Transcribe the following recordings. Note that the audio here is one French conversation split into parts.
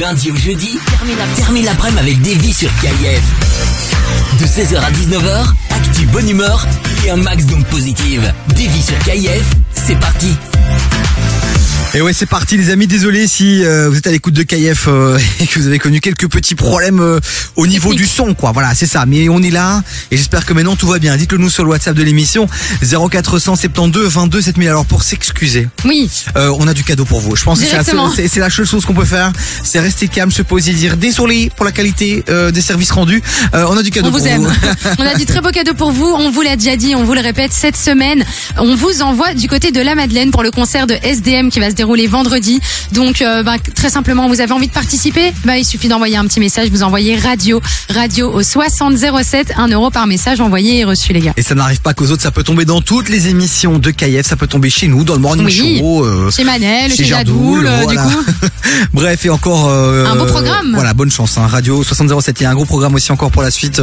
Lundi au jeudi, termine l'après-midi avec Davy sur KIF. De 16h à 19h, actu bonne humeur et un max d'ondes positives. Davy sur KIF, c'est parti. Et ouais, c'est parti les amis. Désolé si euh, vous êtes à l'écoute de KF euh, et que vous avez connu quelques petits problèmes euh, au niveau du son, quoi. Voilà, c'est ça. Mais on est là et j'espère que maintenant tout va bien. Dites-le nous sur le WhatsApp de l'émission 0472 22 7000. Alors pour s'excuser, Oui, on a du cadeau pour vous. Je pense que c'est la, seule- chose qu'on peut faire, c'est rester calme, se poser, dire désolé pour la qualité des services rendus. On a du cadeau on vous pour aime. vous. on a du très beau cadeau pour vous. On vous l'a déjà dit, on vous le répète cette semaine. On vous envoie du côté de la Madeleine pour le concert de SDM qui va se dérouler vendredi. Donc, euh, bah, très simplement, vous avez envie de participer? Bah, Il suffit d'envoyer un petit message. Vous envoyez radio, radio au 6007, 1 euro par message envoyé et reçu, les gars. Et ça n'arrive pas qu'aux autres, ça peut tomber dans toutes les émissions de KF, ça peut tomber chez nous, dans le morning Oui. show. euh, Chez Manel, chez, Jardoul, Jadoul, euh, voilà. du coup. Bref, et encore euh, Un beau programme. Voilà, bonne chance. Hein, Radio 6007. Il y a un gros programme aussi encore pour la suite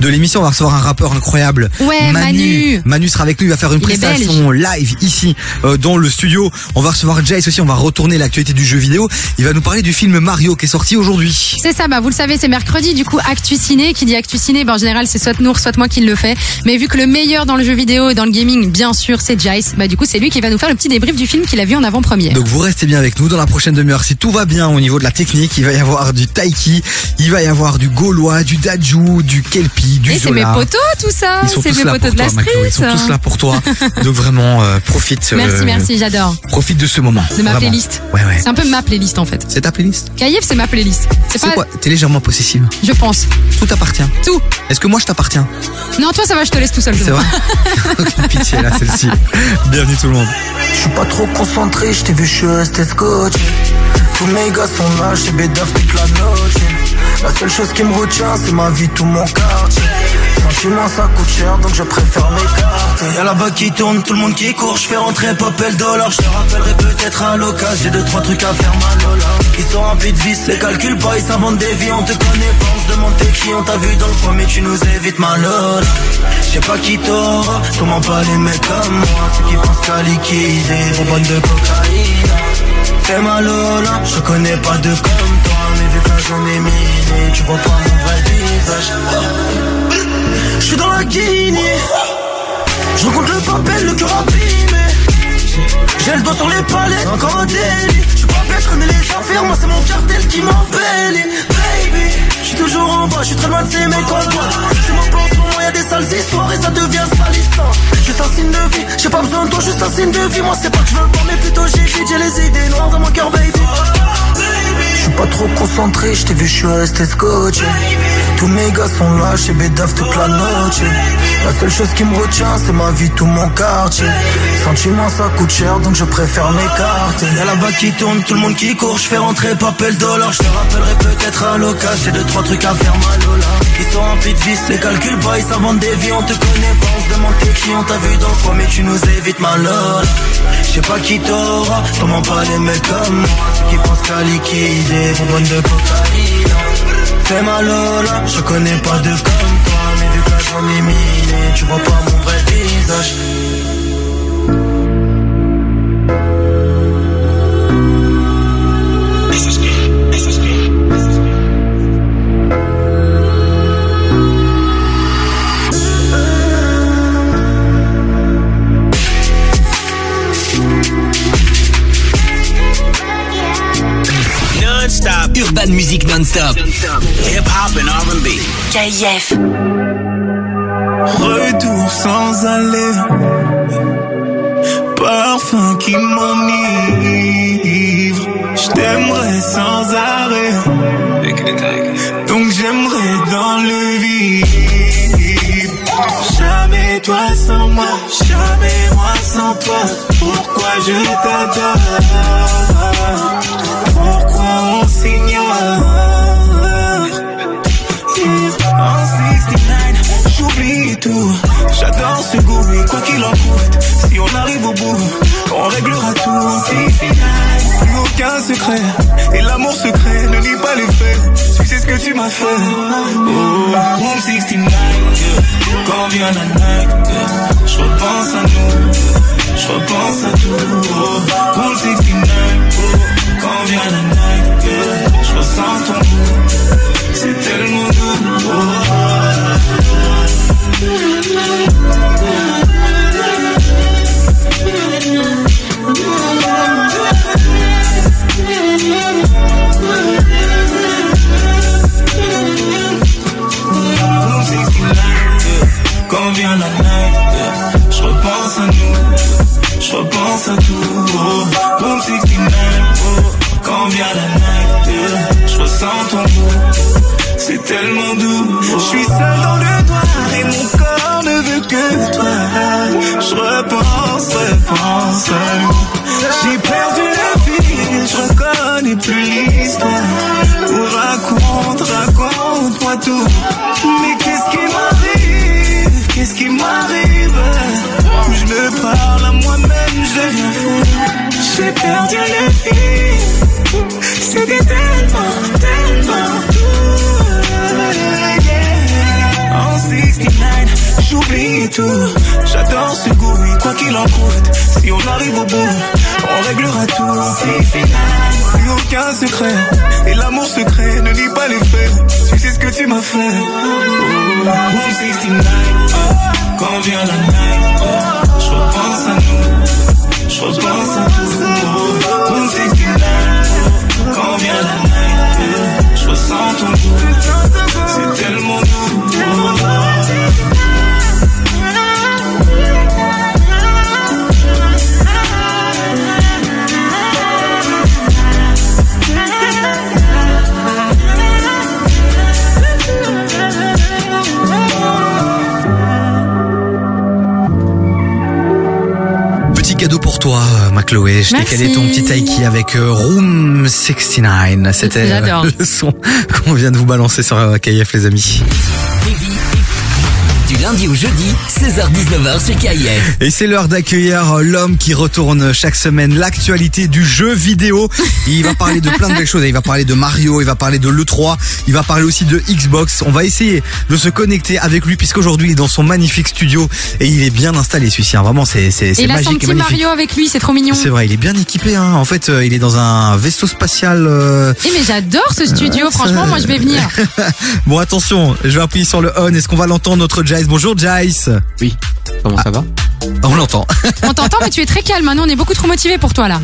de l'émission. On va recevoir un rappeur incroyable. Ouais, Manu. Manu sera avec nous. Il va faire une Il est prestation live ici euh, dans le studio. On va recevoir Jace aussi. On va retourner l'actualité du jeu vidéo. Il va nous parler du film Mario qui est sorti aujourd'hui. C'est ça, bah vous le savez, c'est mercredi, du coup Actu Ciné, qui dit Actu Ciné, bah, en général c'est soit Nour, soit moi qui le fait. Mais vu que le meilleur dans le jeu vidéo et dans le gaming, bien sûr, c'est Jace, bah du coup c'est lui qui va nous faire le petit débrief du film qu'il a vu en avant-première. Donc vous restez bien avec nous dans la prochaine demi-heure. Si tout va bien au niveau de la technique, il va y avoir du taiki, il va y avoir du gaulois, du dajou, du kelpi, du Et c'est mes potos tout ça, c'est mes potos de la toi, Maclo. street. Ils sont tous là pour toi. Donc vraiment, euh, profite. Euh, Merci, merci, j'adore. Profite de ce moment. De ma Vraiment. playlist. Ouais, ouais. C'est un peu ma playlist en fait. C'est ta playlist Kayef, c'est ma playlist. C'est C'est pas, quoi T'es légèrement possessive. je pense. Tout t'appartient. Tout. Est-ce que moi je t'appartiens Non, toi ça va, je te laisse tout seul. C'est vrai Aucune pitié là, celle-ci. Bienvenue tout le monde. Je suis pas trop concentré, je t'ai vu, je suis resté scotché. Tous mes gars sont là, j'ai bédaf toute la noche. La seule chose qui me retient, c'est ma vie, tout mon quartier. Sentiment, ça coûte cher, donc je préfère m'écarter. Y'a là-bas qui tourne, tout le monde qui court, je fais rentrer papel dollar. Je te rappellerai peut-être à l'occasion, j'ai deux, trois trucs à faire, ma lola. Ils sont remplis de vis, les calculs pas, ils s'inventent des vies, on te connaît pas, on se demande t'es qui, on t'a vu dans le coin, mais tu nous évites, ma lola. Je sais pas qui t'aura, comment pas les mecs comme moi, ceux qui pensent qu'à liquider, bonbonne de cocaïne. Fais ma lola, je connais pas de comme toi, mais vu que la zone est minée, tu vois pas mon vrai visage. Je rencontre le papel, le cœur abîmé. J'ai le doigt sur les palais, encore un délit. Je suis pas bête, je connais les affaires, moi c'est mon cartel qui m'embellit. Baby, je suis toujours en bas, je suis très loin de ces mecs en bois. Je m'en pense, au moment, y'a des sales histoires et ça devient salissant. Juste un signe de vie, j'ai pas besoin de toi, juste un signe de vie. Moi c'est pas que je veux pas, mais plutôt j'ai vite, j'ai les idées noires dans mon cœur, baby. Pas trop concentré, je t'ai vu, je suis resté scotché. Tous mes gars sont là, chez Bédaf toute la noche. La seule chose qui me retient, c'est ma vie, tout mon quartier. Sentiment, ça coûte cher, donc je préfère m'écarter. Y'a là-bas qui tourne, tout le monde qui court, je fais rentrer papel dollar. Je te rappellerai peut-être à l'occasion, j'ai deux, trois trucs à faire, ma lola. Ils sont remplis de vis, les calculs pas, ils s'inventent des vies, on te connaît pas, on se demande t'es qui, on t'a vu dans coin, mais tu nous évites, ma lola. Je sais pas qui t'aura, comment pas les mecs comme moi, ceux qui pensent qu'à liquider, bonbonne de cocaïne. Fais ma lola, je connais pas de comme toi, mais vu que la est minée, tu vois pas mon vrai visage. Urban Music Non-stop. Hip-hop and R&B. KIF. Retour sans aller. Parfum qui m'enivre. Je t'aimerais sans arrêt. Donc j'aimerais dans le vide. Jamais toi sans moi, jamais moi sans toi. Pourquoi je t'adore? Pourquoi on En 69, j'oublie tout. J'adore ce goût, mais quoi qu'il en coûte, si on arrive au bout, on réglera tout. En 69, plus aucun secret. Et l'amour secret ne nie pas les faits. Tu sais ce que tu m'as fait. Oh, Room 69, yeah. quand vient la night, je repense à nous. Je repense à tout. Oh, Room 69, oh, quand vient la night, yeah, je ressens ton goût. C'est tellement doux. Oh. Ce que tu m'as fait. Oh, 169, oh, quand vient la night, Chloé. Je t'ai calé ton petit taiki avec euh, Room 69. C'était euh, le son qu'on vient de vous balancer sur euh, KF, les amis. Lundi au jeudi, 16h-19h sur KIF. Et c'est l'heure d'accueillir euh, l'homme qui retourne chaque semaine l'actualité du jeu vidéo. Il va parler de plein de belles choses. Il va parler de Mario, il va parler de l'E3, il va parler aussi de Xbox. On va essayer de se connecter avec lui puisqu'aujourd'hui il est dans son magnifique studio et il est bien installé celui-ci. hein. Vraiment, c'est c'est il a son magique et petit. Mario avec lui, c'est trop mignon. C'est vrai, il est bien équipé. Hein. En fait, euh, il est dans un vaisseau spatial. euh, Eh mais j'adore ce studio, franchement, moi je vais venir. Bon, attention, je vais appuyer sur le on. Est-ce qu'on va l'entendre, notre Jace Bonjour, Jace. Oui. Comment ça va? On l'entend. On t'entend, mais tu es très calme. Nous, on est beaucoup trop motivés pour toi là.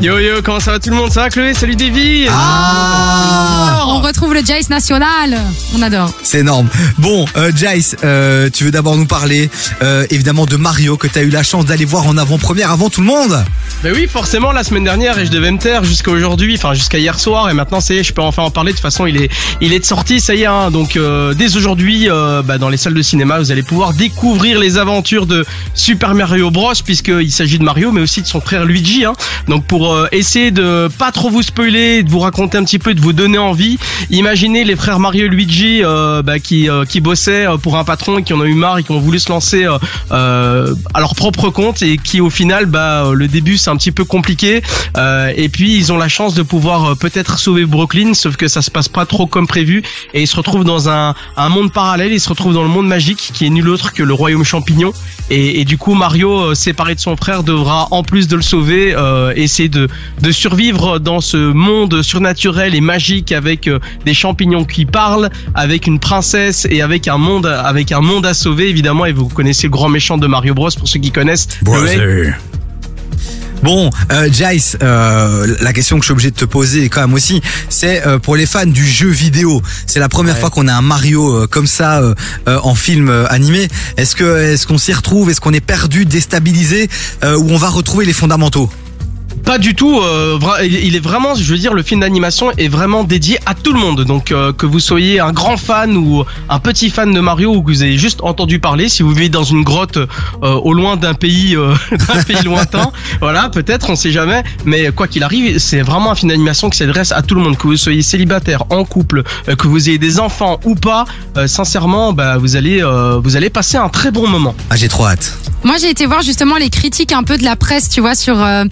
Yo yo, comment ça va tout le monde? Ça va Chloé? Salut Davy Ah On retrouve le Jace national. On adore. C'est énorme. Bon, euh, Jace, euh, tu veux d'abord nous parler euh, évidemment de Mario que tu as eu la chance d'aller voir en avant-première avant tout le monde. Bah oui, forcément, la semaine dernière, et je devais me taire jusqu'à aujourd'hui, enfin jusqu'à hier soir, et maintenant, ça y est, je peux enfin en parler. De toute façon, il est, il est de sortie, ça y est. Hein, donc, euh, dès aujourd'hui, euh, bah, dans les salles de cinéma, vous allez pouvoir découvrir les aventures de Super Mario Bros, puisqu'il s'agit de Mario, mais aussi de son frère Luigi. Hein. Donc, pour euh, essayer de pas trop vous spoiler, de vous raconter un petit peu, de vous donner envie, imaginez les frères Mario et Luigi euh, bah, qui, euh, qui bossaient pour un patron et qui en ont eu marre et qui ont voulu se lancer à leur propre compte et qui, au final, bah, le début, c'est un petit peu compliqué. Et puis ils ont la chance de pouvoir peut-être sauver Brooklyn, sauf que ça se passe pas trop comme prévu. Et ils se retrouvent dans un, un monde parallèle. Ils se retrouvent dans le monde magique, qui est nul autre que le royaume champignon. Et, et du coup, Mario, euh, séparé de son frère, devra en plus de le sauver, euh, essayer de, de survivre dans ce monde surnaturel et magique avec euh, des champignons qui parlent, avec une princesse et avec un monde, avec un monde à sauver évidemment. Et vous connaissez le grand méchant de Mario Bros pour ceux qui connaissent. le. Bon, euh, Jace, euh, la question que je suis obligé de te poser quand même aussi, c'est euh, pour les fans du jeu vidéo. C'est la première Ouais. fois qu'on a un Mario euh, comme ça euh, euh, en film animé. Est-ce que est-ce qu'on s'y retrouve? Est-ce qu'on est perdu, déstabilisé, euh, ou on va retrouver les fondamentaux? Pas du tout. euh, il est vraiment, je veux dire, le film d'animation est vraiment dédié à tout le monde. Donc euh, que vous soyez un grand fan ou un petit fan de Mario ou que vous avez juste entendu parler, si vous vivez dans une grotte euh, au loin d'un pays, euh, d'un pays lointain, voilà, peut-être, on sait jamais. Mais quoi qu'il arrive, c'est vraiment un film d'animation qui s'adresse à tout le monde. Que vous soyez célibataire, en couple, euh, que vous ayez des enfants ou pas, euh, sincèrement, bah, vous allez, euh, vous allez passer un très bon moment. Ah, j'ai trop hâte. Moi, j'ai été voir justement les critiques un peu de la presse, tu vois, sur euh,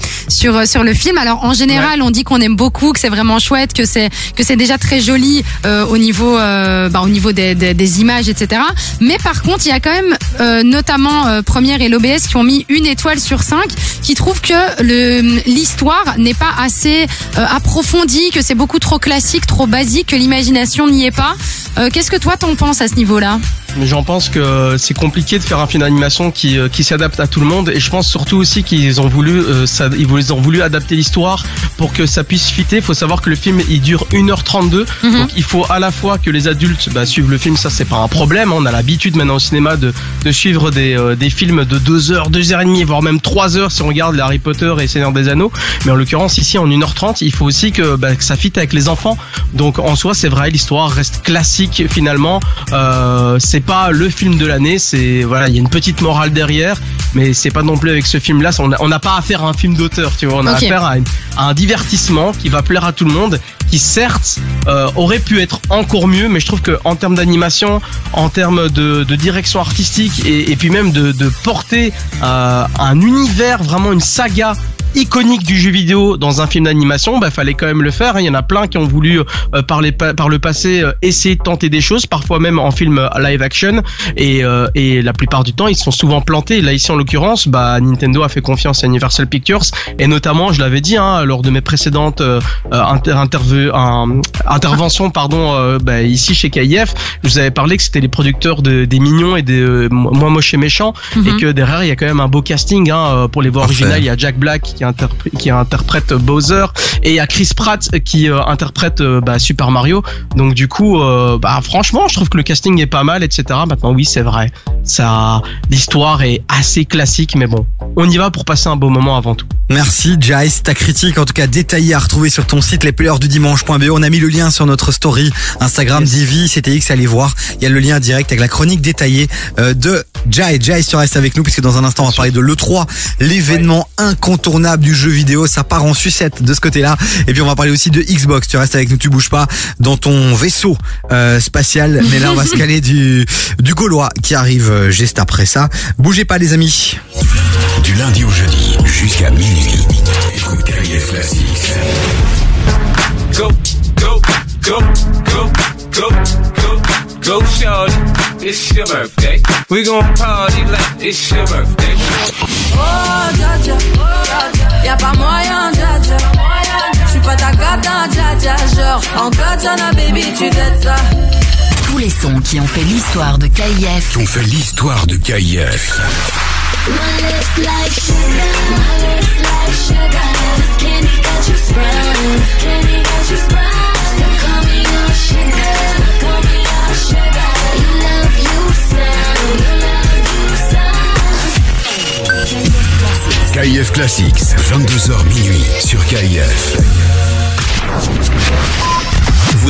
sur euh, sur le film. Alors, en général, on dit qu'on aime beaucoup, que c'est vraiment chouette, que c'est que c'est déjà très joli euh, au niveau euh, bah, au niveau des, des, des images, etc. Mais par contre, il y a quand même euh, notamment euh, Première et l'OBS qui ont mis une étoile sur cinq, qui trouvent que le l'histoire n'est pas assez euh, approfondie, que c'est beaucoup trop classique, trop basique, que l'imagination n'y est pas. Euh, Qu'est-ce que toi t'en penses à ce niveau-là? J'en pense que c'est compliqué de faire un film d'animation qui, euh, qui s'adapte à tout le monde. Et je pense surtout aussi qu'ils ont voulu, euh, ça, ils ont voulu adapter l'histoire pour que ça puisse fitter. Il faut savoir que le film il dure 1h32. Mhm. Donc il faut à la fois que les adultes bah, suivent le film, ça c'est pas un problème. On a l'habitude maintenant au cinéma de, de suivre des, euh, des films de 2 heures, 2 heures et demie, voire même 3 heures si on regarde Harry Potter et Seigneur des Anneaux. Mais en l'occurrence ici en 1h30, il faut aussi que, bah, que ça fitte avec les enfants. Donc en soi c'est vrai, l'histoire reste classique finalement. Euh, c'est pas le film de l'année, c'est voilà, il y a une petite morale derrière, mais c'est pas non plus avec ce film-là. On n'a pas affaire à un film d'auteur, tu vois. On a affaire à, une- à un divertissement qui va plaire à tout le monde, qui certes euh, aurait pu être encore mieux, mais je trouve que en termes d'animation, en termes de, de direction artistique et, et puis même de, de porter euh, un univers, vraiment une saga iconique du jeu vidéo dans un film d'animation, bah fallait quand même le faire. hein. Il y en a plein qui ont voulu euh, par, les pa- par le passé euh, essayer de tenter des choses, parfois même en film euh, live action, et, euh, et la plupart du temps ils sont souvent plantés. Là ici en l'occurrence, bah Nintendo a fait confiance à Universal Pictures et notamment, je l'avais dit hein, lors de mes précédentes euh, euh, inter- interventions, pardon, euh, bah, ici chez KIF, je vous avais parlé que c'était les producteurs de, des Mignons et des euh, Moi Moche et Méchant, et que derrière il y a quand même un beau casting hein, euh, pour les voix originales. Il y a Jack Black qui, interpré- qui interprète Bowser et il y a Chris Pratt qui euh, interprète euh, bah, Super Mario. Donc du coup, euh, bah, franchement, je trouve que le casting est pas mal, etc. Maintenant, oui, c'est vrai, ça, l'histoire est assez classique, mais bon, on y va pour passer un beau moment avant tout. Merci Jace, ta critique en tout cas détaillée à retrouver sur ton site lesplayersdudimanche.be. On a mis le lien sur notre story Instagram Yes. Divi, CTX, allez voir. Il y a le lien direct avec la chronique détaillée de Jai. Jai, tu restes avec nous puisque dans un instant on va parler de l'E3, l'événement incontournable du jeu vidéo. Ça part en sucette de ce côté-là. Et puis on va parler aussi de Xbox. Tu restes avec nous, tu bouges pas dans ton vaisseau euh, spatial. Mais là on va se caler du, du Gaulois qui arrive euh, juste après ça. Bougez pas les amis. Du lundi au jeudi jusqu'à minuit. Écoute KIF Classics. Go, go, go, go, go, go, go, shorty. It's your birthday. We gon' party like it's your birthday. Oh, dja dja, y'a pas moyen, dja. J'suis pas ta gata, dja. Genre, en katana, baby, tu dettes ça. Tous les sons qui ont fait l'histoire de KIF On fait l'histoire de KIF. KIF Classics, 22h minuit sur KIF.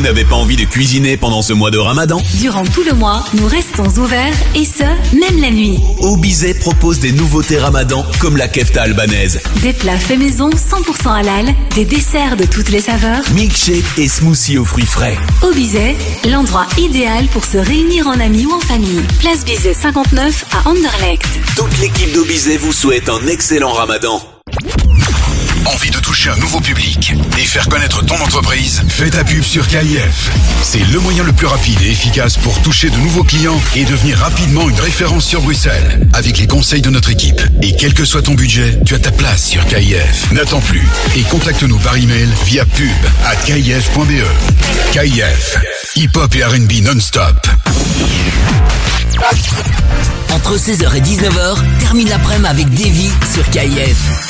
Vous n'avez pas envie de cuisiner pendant ce mois de ramadan Durant tout le mois, nous restons ouverts et ce, même la nuit. Obizet propose des nouveautés ramadan comme la kefta albanaise, Des plats faits maison 100% halal, des desserts de toutes les saveurs. milkshake et smoothie aux fruits frais. Au Bizet, l'endroit idéal pour se réunir en amis ou en famille. Place Bizet 59 à Anderlecht. Toute l'équipe d'Obizet vous souhaite un excellent ramadan. Un nouveau public et faire connaître ton entreprise Fais ta pub sur KIF. C'est le moyen le plus rapide et efficace pour toucher de nouveaux clients et devenir rapidement une référence sur Bruxelles. Avec les conseils de notre équipe. Et quel que soit ton budget, tu as ta place sur KIF. N'attends plus et contacte-nous par email via pub à kif.be. KIF. Hip-hop et R&B non-stop. Entre 16h et 19h, termine l'après-midi avec Davy sur KIF.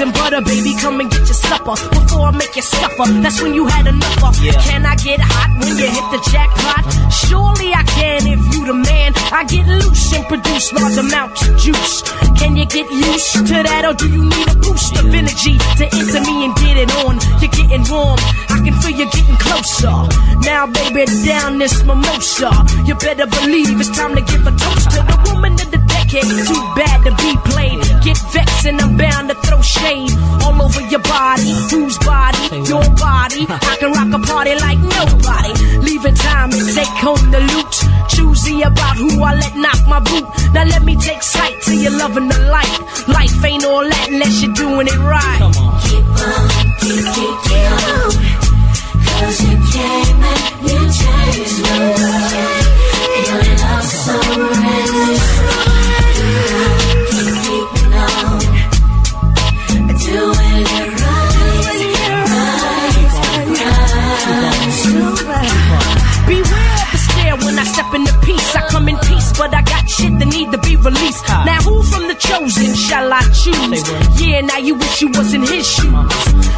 And butter, baby, come and get your supper before I make you suffer. That's when you had enough of. Can I get hot when you hit the jackpot? Surely I can if you the man. I get loose and produce large amounts of juice. Can you get used to that, or do you need a boost of energy to enter me and get it on? You're getting warm. I can feel you getting closer. Now, baby, down this mimosa. You better believe it's time to give a toast to the woman of the decade. Too bad to be played. Get vexed and I'm bound to throw shade all over your body. Whose body? Your body. I can rock a party like nobody. Leave it time to take home the loot. Choosy about who I let knock my boot. Now let me take sight to your loving the light. Life ain't all that unless you're doing it right. Come on. Keep on, keep, keep, keep on. Cause you came and you changed my life. but I got shit that need to be released. Huh. Now who from the chosen shall I choose? Yeah, now you wish you was in his shoes.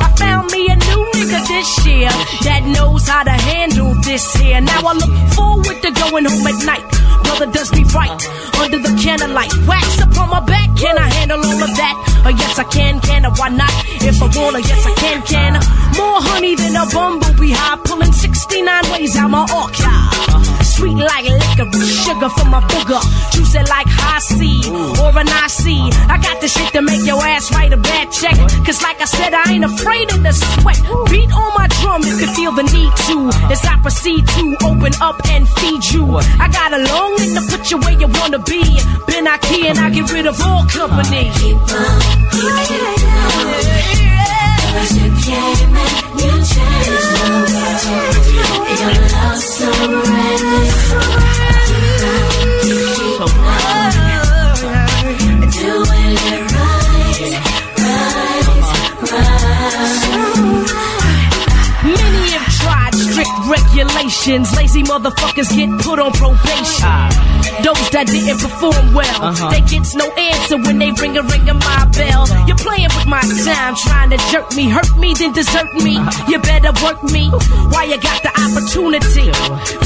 I found me a new nigga this year that knows how to handle this here. Now I look forward to going home at night. Brother does me right uh-huh. under the candlelight. Wax upon my back, can I handle all of that? Oh yes I can, can I? Why not? If I wanna, yes I can, can I? More honey than a bumblebee high, pulling 69 ways out my archive. Uh-huh. Sweet like liquor, sugar from my booger. Juicy like high C or an IC. I got the shit to make your ass write a bad check. Cause like I said, I ain't afraid of the sweat. Beat on my drum if you feel the need to. As I proceed to open up and feed you. I got a long neck to put you where you wanna be. Been I key and I get rid of all company. Cause you came and you changed the world. Your regulations. Lazy motherfuckers get put on probation. Those that didn't perform well, Uh-huh. they gets no answer when they ring a ring of my bell. You're playing with my time, trying to jerk me, hurt me, then desert me. You better work me while you got the opportunity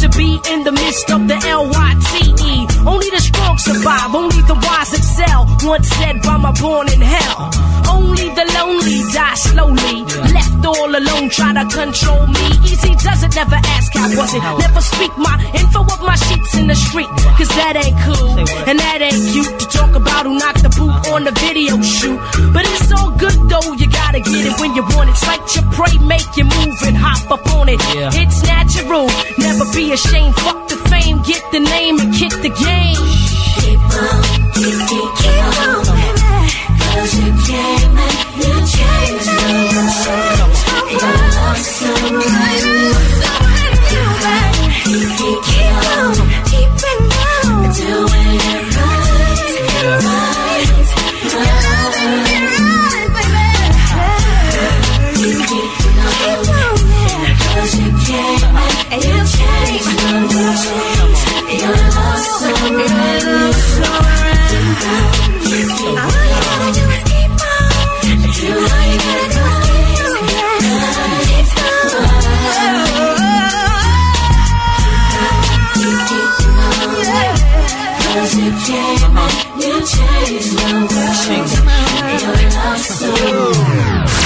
to be in the midst of the LYTE. Only the strong survive, only the wise excel. Once said by my born in hell. Only the lonely die slowly. Left all alone, try to control me. Easy does it, never ask how was it. Never speak my info of my sheets in the street. Cause that ain't cool. And that ain't cute to talk about who knocked the boot on the video shoot. But it's all good though, you gotta get it when you want it. Fight your prey, make you move and hop up on it. It's natural, never be ashamed. Fuck the fame, get the name and kick the game. Keep on, keep, keep, keep on, Cause you came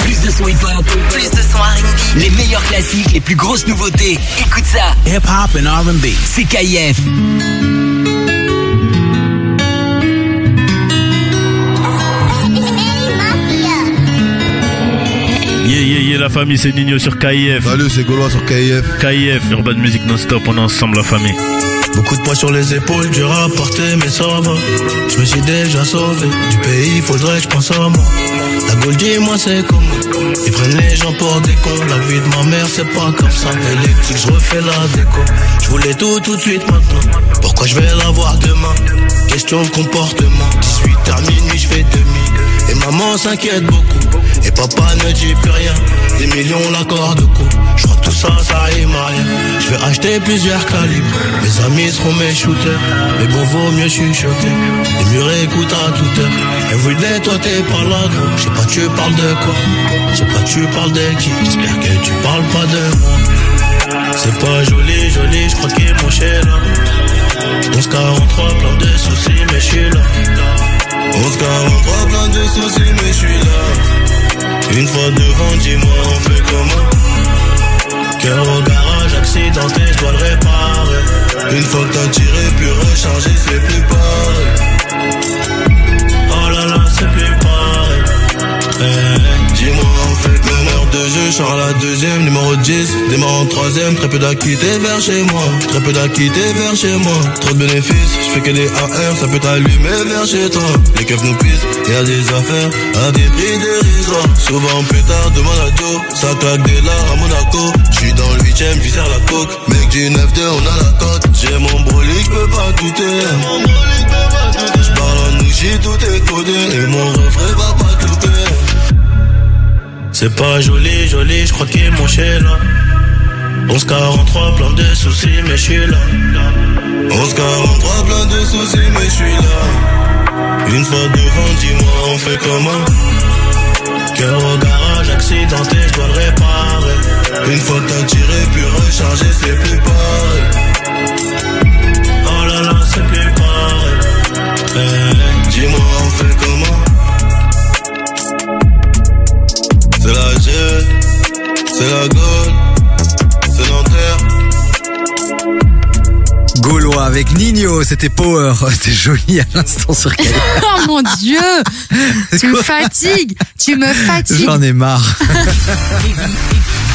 Plus de son hip-hop, plus de son R&B, les meilleurs classiques, les plus grosses nouveautés. Écoute ça. Hip-hop and R&B. C'est KIF. Yeah, yeah, yeah, la famille, c'est Nino sur KIF. Salut, c'est Gaulois sur KIF. KIF, Urban Music non-stop, on est ensemble, la famille. Beaucoup de poids sur les épaules, dur à mais ça va. Je me suis déjà sauvé du pays, faudrait que je pense à moi. La Gaule, dis-moi, c'est comment Ils prennent les gens pour des cons. La vie de ma mère, c'est pas comme ça. Électrique, je refais la déco. Je voulais tout, tout de suite maintenant. Pourquoi je vais l'avoir demain? Question de comportement. 18 à minuit, je fais demi. Et maman s'inquiète beaucoup. Papa ne dit plus rien. Des millions, l'accord de coup. Je tout ça, ça rime à rien. Je vais acheter plusieurs calibres. Mes amis seront mes shooters. Mais bon, vaut mieux chuchoter. Les murs écoutent à toute heure. Everyday, toi t'es pas là, gros. Je sais pas, tu parles de quoi? Je sais pas, tu parles de qui? J'espère que tu parles pas de moi. C'est pas joli, joli, je crois qu'il est chez là. 1143, plein de soucis, mais je suis là. 1143, plein de soucis, mais je suis là. Une fois devant, dis-moi, on fait comment? Cœur au garage, accidenté, je dois le réparer. Une fois que t'as tiré, puis rechargé, c'est plus pareil. Oh là là, c'est plus pareil. Eh, Dis-moi, on fait meneur de jeu, je sors la deuxième, numéro 10, démarre en troisième, très peu d'acquittés vers chez moi, très peu d'acquittés vers chez moi, trop de bénéfices, je fais que des AR, ça peut t'allumer vers chez toi, les keufs nous pissent, y a des affaires, à des prix dérisoires, souvent pétard, demande à Joe, ça claque des lards à Monaco, je suis dans le huitième, puis serre la coque, mec du 9-2, on a la cote, j'ai mon brolic, je peux pas douter, je parle en nouchi, tout est codé, et mon refrain va pas. C'est pas joli, joli, je crois qu'il est mon chez là. 1143, plein de soucis, mais je suis là. 1143, plein de soucis, mais je suis là. Une fois devant, dis-moi, on fait comment? Cœur au garage, accidenté, je dois le réparer. Une fois t'as tiré, puis rechargé, c'est plus pareil. Oh là là, c'est plus pareil. Eh, dis-moi, on fait comment? C'est la G, c'est la Gaule, c'est Nanterre. Gaulois avec Nino, c'était Power, c'était joli à l'instant sur K. Oh mon dieu Tu me fatigues Tu me fatigues J'en ai marre.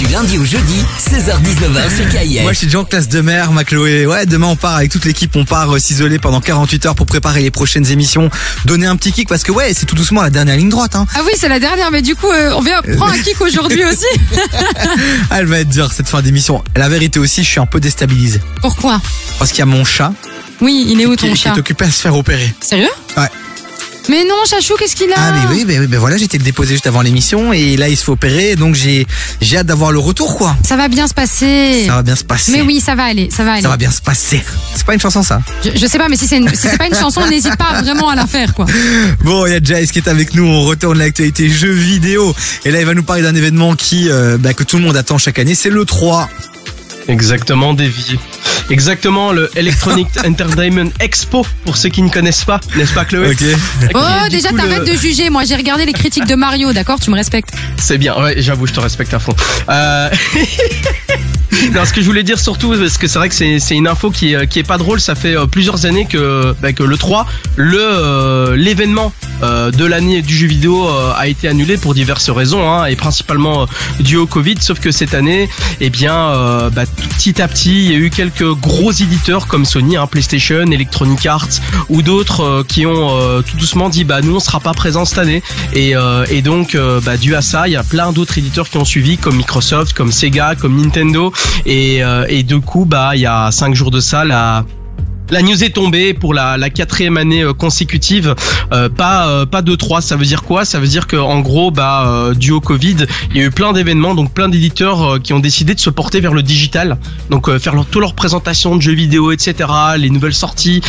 Du lundi au jeudi, 16h-19h sur. Moi je suis déjà en classe de mer, ma Chloé. Ouais, demain on part avec toute l'équipe, on part euh, s'isoler pendant 48 heures pour préparer les prochaines émissions, donner un petit kick parce que ouais, c'est tout doucement la dernière ligne droite. Hein. Ah oui, c'est la dernière, mais du coup, euh, on vient prendre un kick aujourd'hui aussi. Elle va être dure cette fin d'émission. La vérité aussi, je suis un peu déstabilisé Pourquoi? Parce qu'il y a mon chat Oui, il est où ton qui chat? est occupé à se faire opérer. Sérieux? Ouais. Mais non, Chachou, qu'est-ce qu'il a Ah mais oui, mais, oui, mais voilà, j'étais le déposé juste avant l'émission et là il se fait opérer, donc j'ai j'ai hâte d'avoir le retour quoi. Ça va bien se passer. Ça va bien se passer. Mais oui, ça va aller, ça va aller. Ça va bien se passer. C'est pas une chanson ça. Je, je sais pas, mais si c'est une- si c'est pas une chanson, n'hésite pas vraiment à la faire, quoi. Bon, il y a Jace qui est avec nous. On retourne l'actualité jeux vidéo. Et là, il va nous parler d'un événement qui, euh, bah, que tout le monde attend chaque année. C'est le 3. Exactement, Davy. Exactement, le Electronic Entertainment Expo, pour ceux qui ne connaissent pas, n'est-ce pas, Chloé Ok. Oh, déjà, le- t'arrêtes de juger. Moi, j'ai regardé les critiques de Mario, d'accord Tu me respectes. C'est bien, ouais, j'avoue, je te respecte à fond. Euh... non, ce que je voulais dire surtout, parce que c'est vrai que c'est une info qui, est- qui est pas drôle, ça fait euh, plusieurs années que, bah, que le 3, le euh, l'événement euh, de l'année du jeu vidéo euh, a été annulé pour diverses raisons, hein, et principalement euh, dû au Covid, sauf que cette année, eh bien, euh, bah, petit à petit, il y a eu quelques gros éditeurs comme Sony, hein, PlayStation, Electronic Arts ou d'autres euh, qui ont euh, tout doucement dit bah nous on sera pas présents cette année. Et, euh, et donc euh, bah, dû à ça il y a plein d'autres éditeurs qui ont suivi comme Microsoft, comme Sega, comme Nintendo et, euh, et du coup bah il y a cinq jours de ça la la news est tombée pour la, la quatrième année euh, consécutive. Euh, pas euh, pas de 3 ça veut dire quoi? Ça veut dire que en gros, bah euh, dû au Covid, il y a eu plein d'événements, donc plein d'éditeurs euh, qui ont décidé de se porter vers le digital, donc euh, faire leur, toute leur présentation de jeux vidéo, etc., les nouvelles sorties,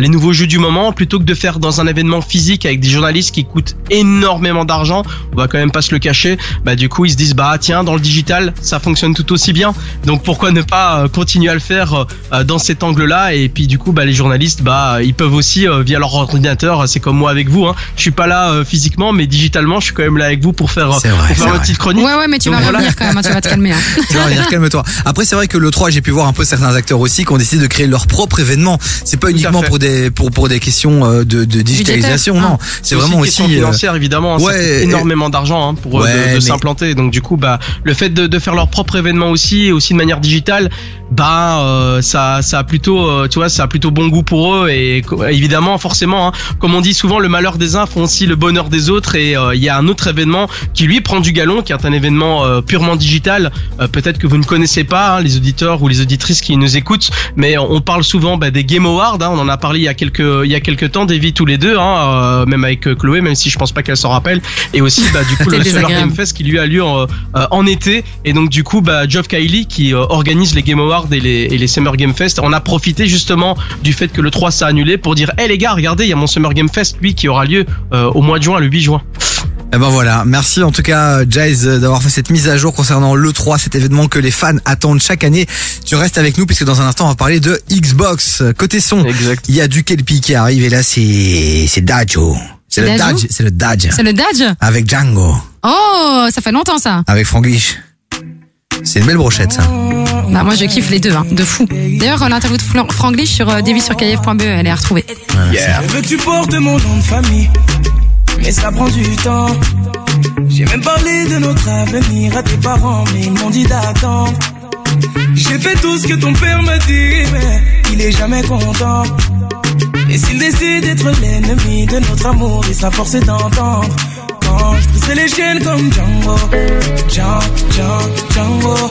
les nouveaux jeux du moment, plutôt que de faire dans un événement physique avec des journalistes qui coûtent énormément d'argent. On va quand même pas se le cacher. Bah du coup, ils se disent bah tiens, dans le digital, ça fonctionne tout aussi bien. Donc pourquoi ne pas continuer à le faire dans cet angle-là? Et puis du coup, bah les journalistes, bah ils peuvent aussi euh, via leur ordinateur. C'est comme moi avec vous. Hein. Je suis pas là euh, physiquement, mais digitalement, je suis quand même là avec vous pour faire, C'est vrai, pour faire ma petite chronique. Ouais, ouais, mais tu Donc vas voilà. revenir quand même, hein, tu vas te calmer. hein. Tu vas revenir, calme-toi. Après, c'est vrai que le 3, j'ai pu voir un peu certains acteurs aussi qui ont décidé de créer leur propre événement. C'est pas uniquement pour des, pour, pour des questions euh, de, de digitalisation, Budgétaire. non. Ah. C'est vraiment une aussi. question euh, financière évidemment. hein, ça ouais, coûte énormément d'argent hein, pour euh, Ouais, de, de mais- s'implanter. Donc du coup, bah le fait de, de faire leur propre événement aussi, et aussi de manière digitale, bah euh, ça, ça a plutôt, euh, tu vois, ça a plutôt bon goût pour eux. Et évidemment, forcément, hein, comme on dit souvent, le malheur des uns font aussi le bonheur des autres. Et euh, il y a un autre événement qui lui prend du galon, qui est un événement euh, purement digital. Euh, Peut-être que vous ne connaissez pas hein, les auditeurs ou les auditrices qui nous écoutent, mais on parle souvent bah, des Game Awards. hein, on en a parlé il y a quelques il y a quelques temps, Davy tous les deux, même avec Chloé, même si je pense pas qu'elle s'en rappelle. Et aussi, bah, du coup, le Solar. Game Fest qui lui a lieu en, en été. Et donc, du coup, bah, Geoff Kylie qui organise les Game Awards et les, et les Summer Game Fest, on a profité justement du fait que le 3 s'est annulé pour dire, hé les gars, regardez, il y a mon Summer Game Fest, lui, qui aura lieu euh, au mois de juin, le 8 juin. Eh ben voilà, merci en tout cas Jace euh, d'avoir fait cette mise à jour concernant le 3, cet événement que les fans attendent chaque année. Tu restes avec nous puisque dans un instant on va parler de Xbox. Côté son, Exact. il y a du Kelpie qui arrive et là c'est c'est Dajo. C'est le Dajo c'est le Dodge. C'est le Dodge Avec Django, Oh, ça fait longtemps ça. avec Franglish. C'est une belle brochette ça. Bah, moi, je kiffe les deux, hein, de fou. D'ailleurs, l'interview de Franglish sur euh, devisurkf.be, elle est à retrouver. Je veux que tu portes mon nom de famille, mais ça prend du temps. J'ai même parlé de notre avenir à tes parents, mais ils m'ont dit d'attendre. J'ai fait tout ce que ton père m'a dit, mais il est jamais content. Et s'il décide d'être l'ennemi de notre amour, il sera forcé d'entendre. Quand je briserai les chaînes comme Django, Django, Django, Django.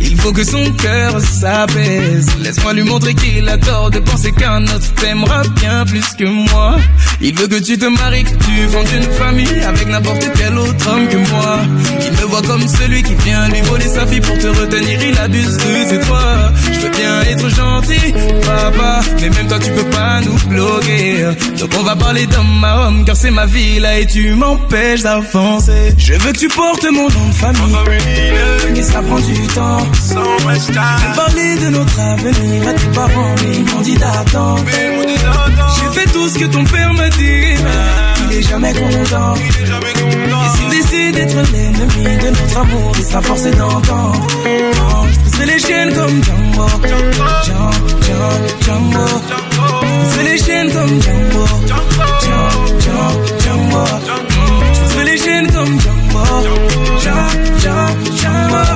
Il faut que son cœur s'apaise. Laisse-moi lui montrer qu'il a tort de penser qu'un autre t'aimera bien plus que moi. Il veut que tu te maries, que tu fondes une famille avec n'importe quel autre homme que moi. Il me voit comme celui qui vient lui voler sa fille pour te retenir. Il abuse de c'est toi. Je veux bien être gentil, papa, mais même toi tu peux pas nous bloquer. Donc on va parler d'homme à homme, car c'est ma vie là et tu m'empêches d'avancer. Je veux que tu portes mon nom de famille, mais ça prend du temps. Parler de notre avenir à tes parents, mais ils m'ont dit d'attendre. J'ai fait tout ce que ton père m'a dit, il est jamais content. Et s'il décide d'être l'ennemi de notre amour, il sera forcé d'entendre. Je pousserai les chaînes comme Django. Django, Django, Django. Je pousserai les chaînes comme Django. Django, Django, Django. Je pousserai les chaînes comme Django. Django, Django, Django.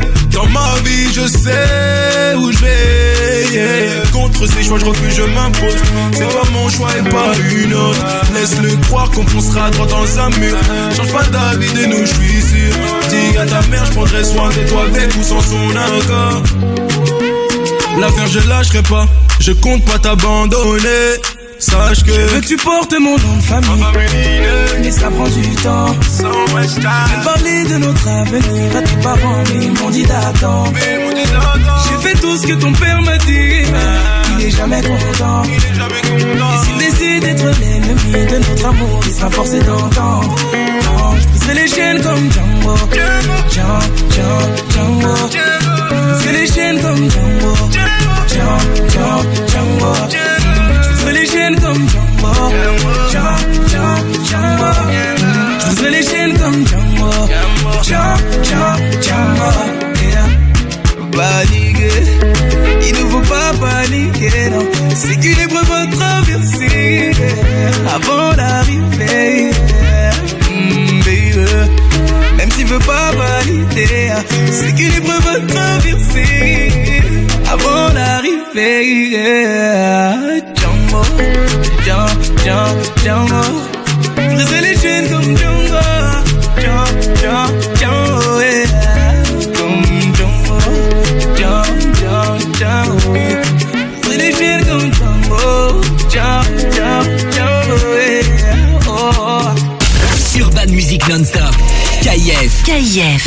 Dans ma vie, je sais où je vais. yeah. Contre ces choix, je refuse, je m'impose. C'est toi mon choix et pas une autre. Laisse-le croire qu'on foncera droit dans un mur. Change pas d'avis de nous, je suis sûr. Dis à ta mère, je prendrai soin de toi avec ou sans son accord. L'affaire, je lâcherai pas. Je compte pas t'abandonner. Sache que Je veux que tu portes mon nom de famille, mais ça prend du temps. Parlé de notre avenir à tes parents, mais ils m'ont dit d'attendre. J'ai fait tout ce que ton père m'a dit, il est jamais content. Et s'il décide d'être l'ennemi de notre amour, il sera forcé d'entendre. Je pousserai les chaînes comme Django. Django, Django, Django. Je pousserai les chaînes comme Django. Django, Django, Django. Je il ne faut pas paniquer. C'est qu'une épreuve à traverser avant d'arriver. Mm, baby. Même s'il veut pas valider, c'est à traverser avant. Django, Django, Django. Briser les chaînes comme Django. Django, Django, Django, yeah. Comme Django. Django, Django, Django. Briser les chaînes comme Django. Django, Django, Django, yeah. Oh, oh. Urban Music Non-Stop. KIF. KIF.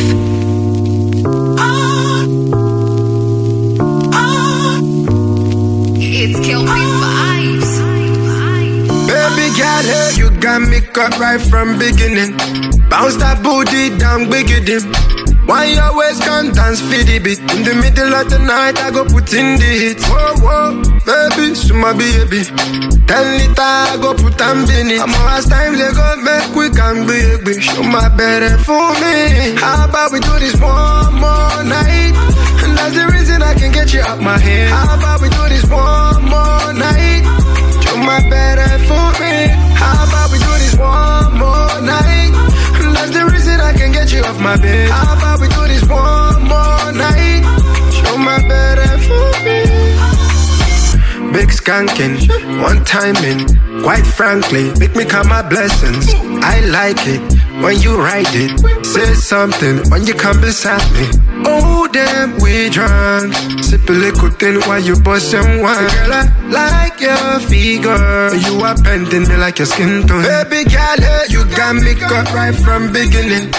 It's Kelpie Vibes. Girl, hey, you got me cut right from beginning. Bounce that booty down, big it in. Why you always come dance for the beat? In the middle of the night, I go put in the hit. Whoa, whoa, baby, so my baby. Ten liter, I go put in it. I'm last time they go make we can baby. Show my better for me. How about we do this one more night? And that's the reason I can get you out my head. How about we do this one more night? My better for me. How about we do this one more night? That's the reason I can get you off my bed. How about we do this one more night? Show my me. Big skanking, one timing. Quite frankly, make me count my blessings. I like it when you write it. Say something when you come beside me. Oh damn, we drunk. Sip a little thing while you bust and wine. Girl, I like your figure. You are bending me like your skin tone. Baby girl, you got me cut right from beginning.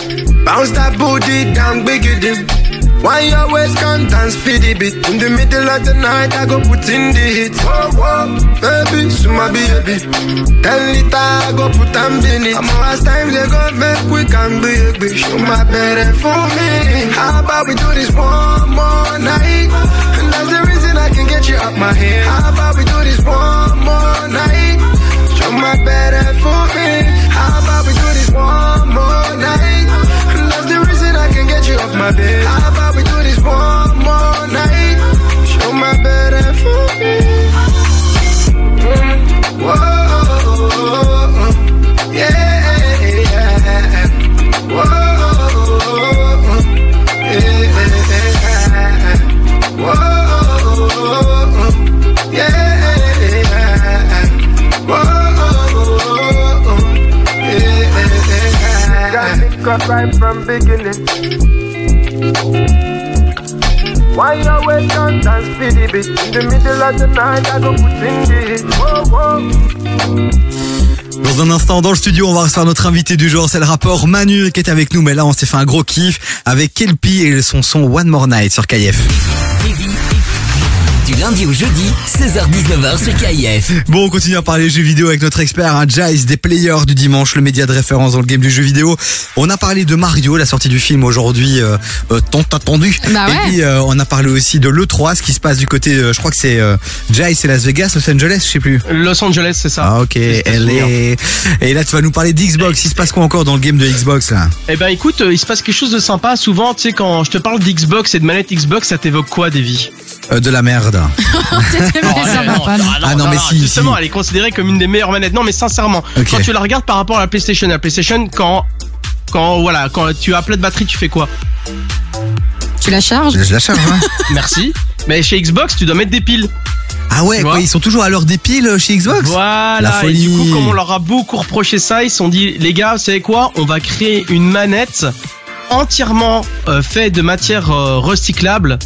Bounce that booty down, big it in. Why you always can't dance for the beat? In the middle of the night, I go put in the hit. Whoa, whoa, baby, so my baby. Ten liter, I go put am in it. I'm last time they go make we can baby. Show my better for me. How about we do this one more night? And that's the reason I can get you out my head. How about we do this one more night? Show my better for me. How about we do this one more night? get you off my bed. How about we do this one more night? Show my bed and for me. Whoa, yeah, yeah. Whoa, yeah. Whoa, yeah. Got right from beginning. Dans un instant, dans le studio, on va recevoir notre invité du jour, c'est le rappeur Manu qui est avec nous. Mais là, on s'est fait un gros kiff avec Kelpie et son son One More Night sur KF. Du lundi au jeudi, 16h-19h sur KIF. Bon, on continue à parler jeux vidéo avec notre expert, un Jace des players du dimanche, le média de référence dans le game du jeu vidéo. On a parlé de Mario, la sortie du film aujourd'hui, euh, euh, tant attendu. Bah ouais. Et puis, euh, on a parlé aussi de l'E3, ce qui se passe du côté, euh, je crois que c'est euh, Jace et Las Vegas, Los Angeles, je sais plus. Los Angeles, c'est ça. Ah ok, elle est... Et là, tu vas nous parler d'Xbox. Il se passe quoi encore dans le game de Xbox là? Eh ben écoute, il se passe quelque chose de sympa. Souvent, tu sais, quand je te parle d'Xbox et de manette Xbox, ça t'évoque quoi, Davy? Euh, De la merde. Ah non, mais si, Justement, si. elle est considérée comme une des meilleures manettes. Non, mais sincèrement, Ok. quand tu la regardes par rapport à la PlayStation, la PlayStation, quand, quand, voilà, quand tu as plein de batterie, tu fais quoi? Tu la charges? Je la charge, hein. Merci. Mais chez Xbox, tu dois mettre des piles. Ah ouais, Tu quoi, vois? ils sont toujours à l'heure des piles chez Xbox? La Voilà. Et folie. du coup, comme on leur a beaucoup reproché ça, ils se sont dit, les gars, vous savez quoi? On va créer une manette entièrement euh, faite de matière euh, recyclable.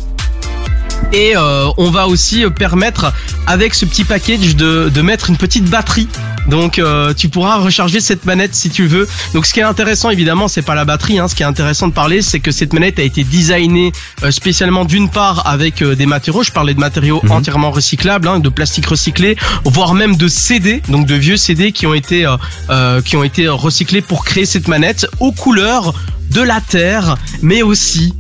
Et euh, on va aussi euh, permettre, avec ce petit package, de, de mettre une petite batterie. Donc euh, tu pourras recharger cette manette si tu veux. Donc ce qui est intéressant évidemment c'est pas la batterie. Hein. Ce qui est intéressant de parler c'est que cette manette a été designée euh, spécialement d'une part avec euh, des matériaux. Je parlais de matériaux Mhm. entièrement recyclables, hein, de plastique recyclé, voire même de CD, donc de vieux CD qui ont été euh, euh, qui ont été recyclés pour créer cette manette aux couleurs de la terre, mais aussi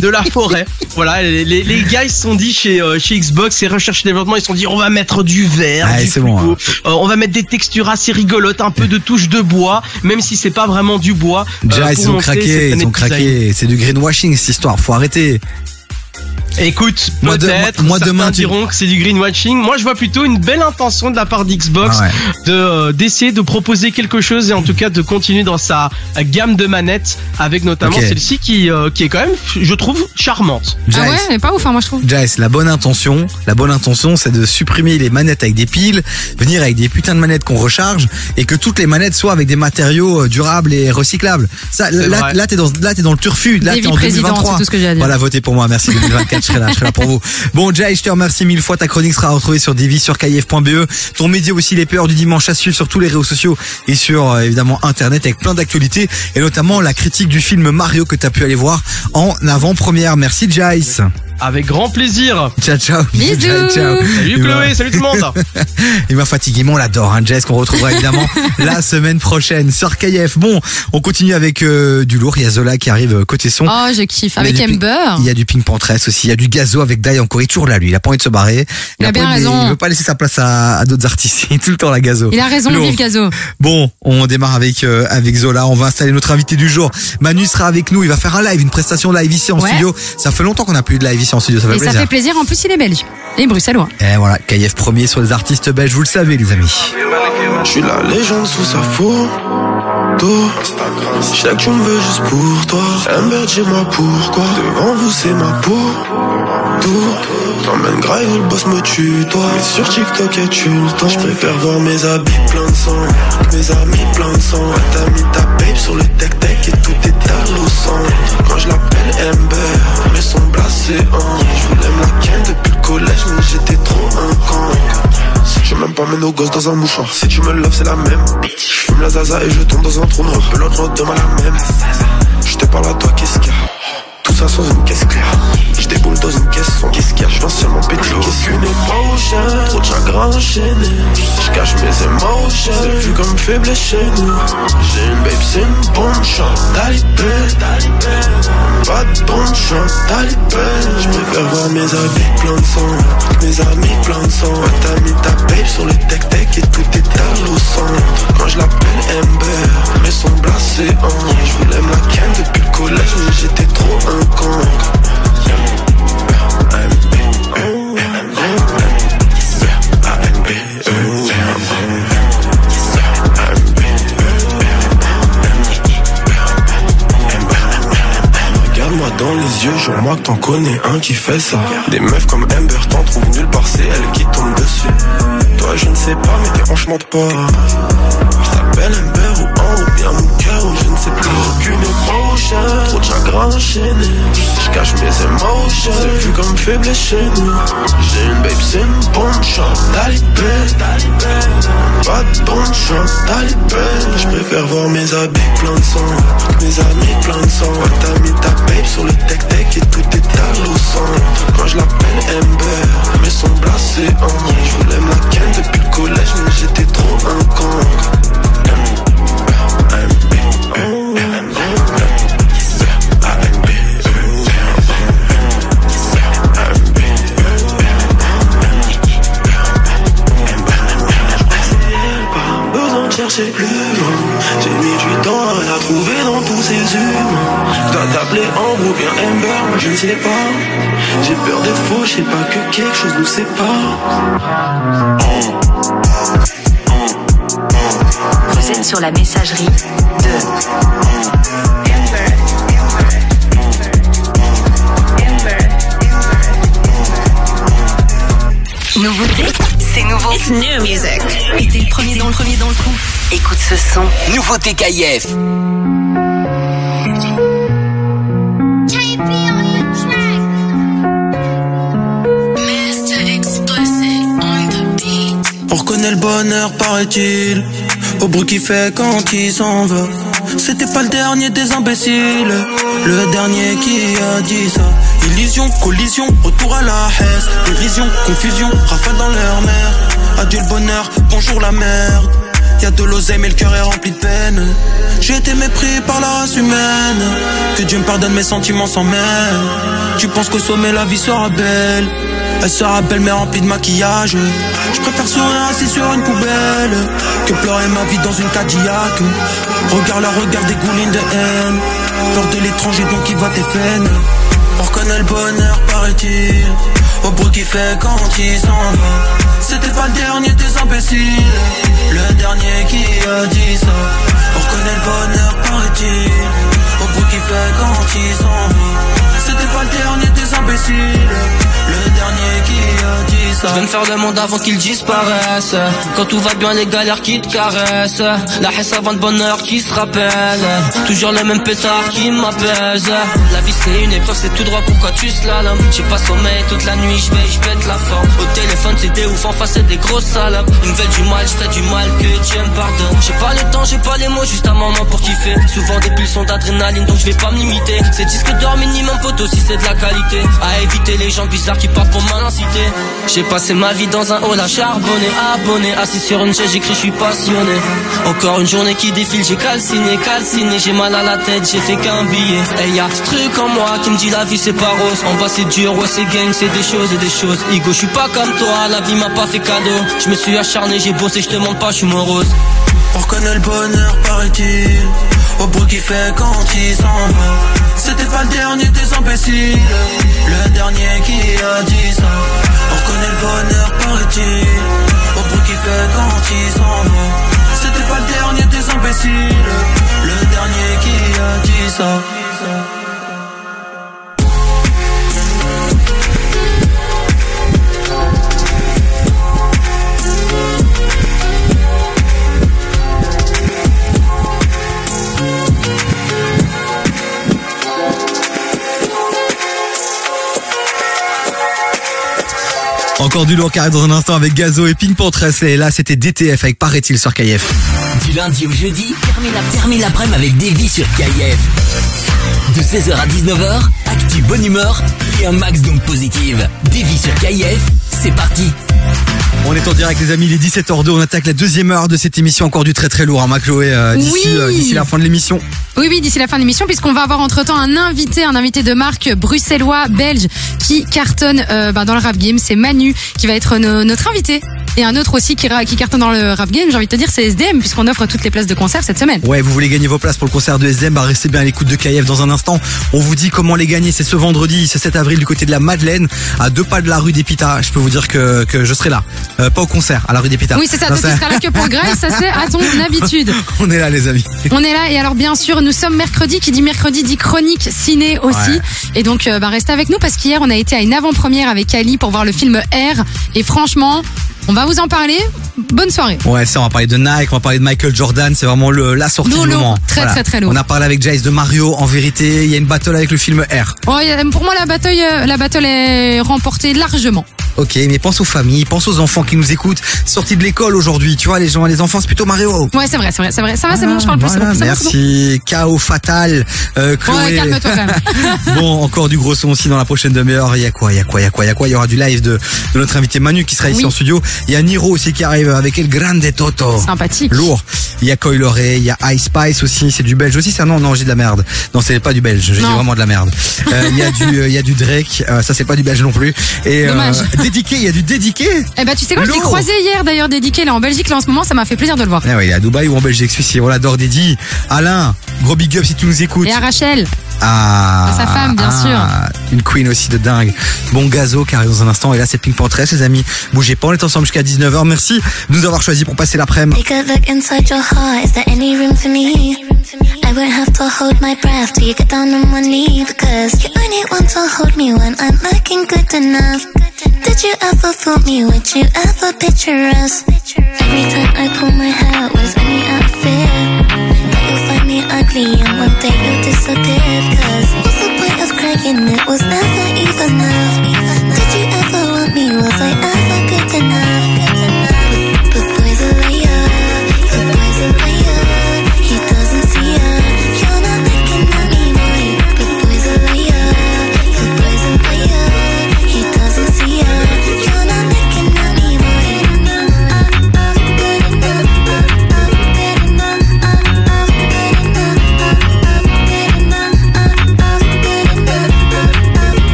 de la forêt. Voilà, les, les, les gars ils se sont dit chez euh, chez Xbox et recherche et développement ils se sont dit on va mettre du vert, Ouais, du bon, fluo, euh, on va mettre des textures assez rigolotes, un peu de touche de bois, même si c'est pas vraiment du bois. euh, Déjà, pour ils ont craqué, ils ont craqué. C'est du greenwashing cette histoire, faut arrêter. Écoute, Moi, de- peut-être, moi, certains demain, tu- diront que c'est du greenwashing. Moi, je vois plutôt une belle intention de la part d'Xbox Ah ouais. de euh, d'essayer de proposer quelque chose et en tout cas de continuer dans sa gamme de manettes avec notamment celle-ci qui euh, qui est quand même, je trouve, charmante. Ah ouais, elle est pas ouf, hein, moi je trouve. Jace, la bonne intention, la bonne intention, c'est de supprimer les manettes avec des piles, venir avec des putains de manettes qu'on recharge et que toutes les manettes soient avec des matériaux euh, durables et recyclables. Ça, là, t'es dans, là, t'es dans le turfu. Là, t'es en président, 2023. c'est tout ce que j'ai à dire. Voilà, votez pour moi. Merci 2024. Je serai là, pour vous. Bon, Jay, je te remercie mille fois. Ta chronique sera retrouvée sur Divi, sur kf.be. Ton média aussi, les peurs du dimanche à suivre sur tous les réseaux sociaux et sur, euh, évidemment, internet avec plein d'actualités et notamment la critique du film Mario que t'as pu aller voir en avant-première. Merci, Jace. Avec grand plaisir. Ciao, ciao. Bisous. Ciao, ciao. Salut Chloé, salut tout le monde. Il m'a fatigué, mais on l'adore, hein, Jess, qu'on retrouvera évidemment la semaine prochaine sur KF. Bon, on continue avec euh, du lourd. Il y a Zola qui arrive euh, côté son. Oh, je kiffe. Avec Ember. Il y a du ping pantress aussi. Il y a du gazo avec Dai encore. Il est toujours là, lui. Il a pas envie de se barrer. Il a pas bien envie de- raison. Il veut pas laisser sa place à, à d'autres artistes. Il est tout le temps la gazo. Il a raison, Lourd. vive Gazo. Bon, on démarre avec euh, avec Zola. On va installer notre invité du jour. Manu sera avec nous. Il va faire un live, une prestation live ici en Ouais. studio. Ça fait longtemps qu'on n'a plus eu de live ici en studio. Ça fait Et ça plaisir. fait plaisir. En plus, il est belge. Et bruxellois. Et voilà, KF premier sur les artistes belges. Vous le savez, les amis. Je suis la légende sous sa photo. Je sais que tu me veux juste pour toi. Amber, dis-moi pourquoi? Devant vous, c'est ma peau. Tout. T'emmènes grave où le boss me tue, toi. Mais sur TikTok, et tu le temps? Je préfère voir mes habits plein de sang. Mes amis plein de sang. T'as mis ta babe sur le tech-tech et tout est à centre. Moi, je l'appelle Amber. Mais son blasé en. Je voulais me la ken depuis le collège, mais j'étais trop un Je même pas mes nos gosses dans un mouchoir. Si tu me loves, c'est la même. Je fume la zaza et je tombe dans un trou noir. L'autre demain la même. Je te parle à toi, qu'est-ce qu'il y a? Ça une caisse claire. Je déboule dans une caisse sans qu'est-ce qu'il y a Je viens seulement péter qu'est-ce qu'une émotion. Trop de chagrin enchaîné. Je cache mes émotions. C'est vu comme faible chez nous. J'ai une babe, c'est une bonne chance. Talibé, Pas de bonne chance. Talibé. Je préfère voir mes habits plein de sang. Mes amis plein de sang. Ouais, T'as mis ta babe sur le tech-tech et tout est à l'eau centre. Moi je l'appelle Amber. Mais son blasé en. Je voulais la ken depuis le collège, mais j'étais trop un Regarde-moi dans les yeux, que t'en connais un qui fait ça. Des meufs comme Amber t'en trouvent nulle part, c'est elle qui tombe dessus. Toi, je ne sais pas, mais tes hanches mentent pas. Je t'appelle déchaîné. Je cache mes émotions, c'est vu comme faible chez nous. J'ai une babe, c'est une bonne shot, talibé. Pas de bonne shot, talibé. Je préfère voir mes habits plein de sang, mes amis plein de sang. Ouais, t'as mis ta babe sur le tech-tech et tout est à l'eau je l'appelle Ember, mais son blasé en. Je voulais ma ken depuis le collège, mais j'étais trop un con. J'ai mis du temps à la trouver dans tous ces humains. Je dois t'appeler Ambre ou bien Amber, moi je ne sais pas. J'ai peur des faux, je sais pas que quelque chose nous sépare. Vous êtes sur la messagerie de Nouveauté, c'est nouveau. It's new music. Et t'es le premier dans le premier dans le coup. Écoute ce son. Nouveauté KIF. On reconnaît le bonheur, paraît-il, au bruit qu'il fait quand il s'en va. C'était pas le dernier des imbéciles, le dernier qui a dit ça. Illusion, collision, retour à la haine, dérision, confusion, rafale dans leur mer. Adieu le bonheur, bonjour la merde. Y'a de l'oseille mais le cœur est rempli de peine J'ai été mépris par la race humaine Que Dieu me pardonne mes sentiments sans mêle Tu penses qu'au sommet la vie sera belle Elle sera belle mais remplie de maquillage. Je préfère sourire assis sur une poubelle Que pleurer ma vie dans une Cadillac. Regarde la regarde des goulines de haine. Peur de l'étranger donc il voit tes On reconnaît le bonheur paraît-il Au bruit qu'il fait quand il s'en va. C'était pas le dernier des imbéciles Le dernier qui a dit ça. On reconnaît le bonheur paraît-il Au bruit qu'il fait quand il s'en va Le dernier des imbéciles. Le dernier qui a dit ça. Je viens de faire le monde avant qu'il disparaisse. Quand tout va bien les galères qui te caressent. La haisse avant de bonheur qui se rappelle. Toujours le même pétard qui m'apaise. La vie c'est une épreuve c'est tout droit pourquoi tu slalomes. J'ai pas sommeil toute la nuit je vais je pète la forme. Au téléphone c'est des ouf en face c'est des grosses salopes. Ils me veulent du mal je du mal que Dieu me pardonne. J'ai pas le temps j'ai pas les mots juste un moment pour kiffer. Souvent des pulsions d'adrénaline donc je vais pas me limiter C'est disque d'or minimum poteau si c'est de la qualité. À éviter les gens bizarres qui partent pour mal inciter J'ai passé ma vie dans un hall à charbonner Abonné, assis sur une chaise j'écris je suis passionné. Encore une journée qui défile j'ai calciné, calciné. J'ai mal à la tête j'ai fait qu'un billet. Et y'a ce truc en moi qui me dit la vie c'est pas rose. En bas c'est dur, ouais c'est gang, c'est des choses et des choses. Igo je suis pas comme toi, la vie m'a pas fait cadeau. Je me suis acharné, j'ai bossé, je te montre pas, je suis morose. On reconnaît le bonheur, paraît-il, au bruit qu'il fait quand il s'en va. C'était pas le dernier des imbéciles, le dernier qui a dit ça. Encore du lourd carré dans un instant avec Gazo et Pink Pantress. Et là, c'était DTF avec Paraît-il sur KF. Du lundi au jeudi, termine l'après-midi avec Davy sur KIF. De 16h à 19h, actu bonne humeur et un max d'ondes positives. Davy sur KIF, c'est parti. On est en direct les amis, il est 17h02, on attaque la deuxième heure de cette émission, encore du très très lourd, hein, ma Chloé, euh, d'ici Oui. euh, la fin de l'émission. Oui, oui, d'ici la fin de l'émission, puisqu'on va avoir entre-temps un invité, un invité de marque bruxellois, belge, qui cartonne euh, bah, dans le rap game. C'est Manu qui va être no- notre invité. Et un autre aussi qui cartonne dans le rap game, j'ai envie de te dire, c'est SDM, puisqu'on offre toutes les places de concert cette semaine. Ouais, vous voulez gagner vos places pour le concert de SDM, bah restez bien à l'écoute de KF dans un instant. On vous dit comment les gagner, c'est ce vendredi, ce 7 avril du côté de la Madeleine, à deux pas de la rue des Pitas. Je peux vous dire que, que je serai là. Euh, pas au concert, à la rue des Pitas. Oui, c'est ça, toi tu seras là que pour ça c'est à ton habitude. On est là les amis. On est là et alors bien sûr nous sommes mercredi qui dit mercredi dit chronique ciné aussi Ouais. et donc euh, bah, restez avec nous parce qu'hier on a été à une avant-première avec Ali pour voir le film R et franchement On va vous en parler. Bonne soirée. Ouais, ça, on va parler de Nike, on va parler de Michael Jordan, c'est vraiment le, la sortie Lourd, du lourd. moment. Très, très, très lourd. On a parlé avec Jace de Mario, en vérité, il y a une battle avec le film R. Oh, pour moi, la bataille, euh, la battle est remportée largement. Ok, mais pense aux familles, pense aux enfants qui nous écoutent, sortis de l'école aujourd'hui, tu vois, les gens, les enfants, c'est plutôt Mario. Ouais, c'est vrai, c'est vrai, c'est vrai. Ça va, c'est bon, je parle plus. c'est Voilà, bon, bon. merci. Chaos fatal. Euh, Chloé. Ouais, même. bon, encore du gros son aussi dans la prochaine demi-heure. Il y a quoi, il y a quoi, il y a quoi, il y a quoi Il y aura du live de, de notre invité Manu qui sera ici Oui. en studio. Il y a Niro aussi qui arrive avec El Grande Toto. Sympathique. Lourd. Il y a Coil il y a Ice Spice aussi, c'est du belge aussi. Ça non, non, j'ai de la merde. Non, c'est pas du belge. J'ai vraiment de la merde. Euh, Il y a du, euh, il y a du Drake. euh, ça c'est pas du belge non plus. Et dédiqué, il y a du dédiqué. Eh ben, tu sais quoi, je l'ai Lourd. croisé hier d'ailleurs, dédiqué là en Belgique, là en ce moment, ça m'a fait plaisir de le voir. Ah ouais, il est à Dubaï ou en Belgique, celui-ci. On l'adore, Dédi. Alain, gros big up si tu nous écoutes. Et à Rachel. Ah, À sa femme, bien ah, Une queen aussi de dingue. Bon gazo qui arrive dans un instant. Et là, c'est Pink Panther, les amis. Bougez pas, on est ensemble jusqu'à 19h. Merci de nous avoir choisi pour passer l'après-midi. Take a look inside your heart. Is there any room for me? I won't have to hold my breath till you get down on one knee because you only want to hold me when I'm looking good enough. Did you ever fool me? Would you ever picture us? Every time I pull my hair, was only out that you'll find me ugly and one day you'll disappear. Cause what's the point of crying? It was never even enough. Did you ever want me? Was I ever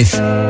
KIF.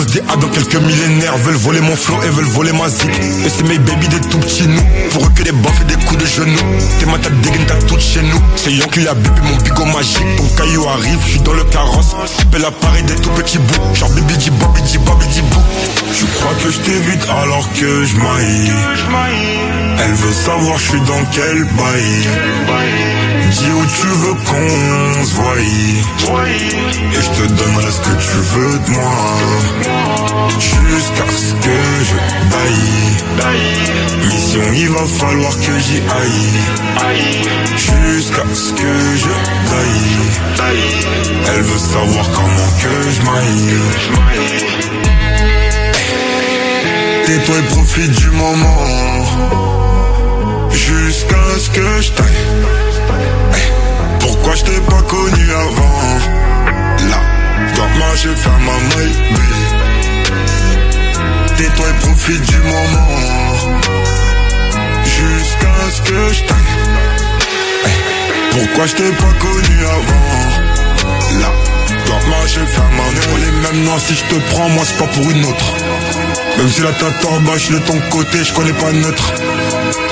se dit ah dans quelques millénaires Veulent voler mon flow et veulent voler ma zik Et c'est mes baby des tout petits nous. Pour eux que des baffes et des coups de genoux. T'es ma tête dégaine, t'as tout chez nous. C'est Yon qui a bébé mon bigot magique. Ton caillou arrive, je suis dans le carrosse. J'appelle l'appareil des tout petits bouts. Genre bibi di bobi di bobi di bou. Tu crois que je t'évite alors que je maille. Elle veut savoir je suis dans quel bail. Dis où tu veux qu'on se voie Et je te donnerai ce que tu veux de moi Jusqu'à ce que je baille Mission il va falloir que j'y aille. Jusqu'à ce que je baille Elle veut savoir comment que je maille. Tais-toi et profite du moment. Jusqu'à ce que je taille. Pourquoi je t'ai pas connu avant? Là, dans ma j'ai fait ma maille Tais-toi et profite du moment. Jusqu'à ce que je t'aille. Pourquoi je t'ai pas connu avant? Là, dans ma j'ai fait ma maille On les mêmes? Noirs si je te prends moi c'est pas pour une autre. Même si la tête en bas je suis de ton côté je connais pas neutre.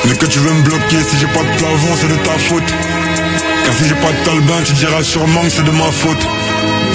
Mais que tu veux me bloquer si j'ai pas de plafond c'est de ta faute. Car si j'ai pas de talbin, tu diras sûrement que c'est de ma faute.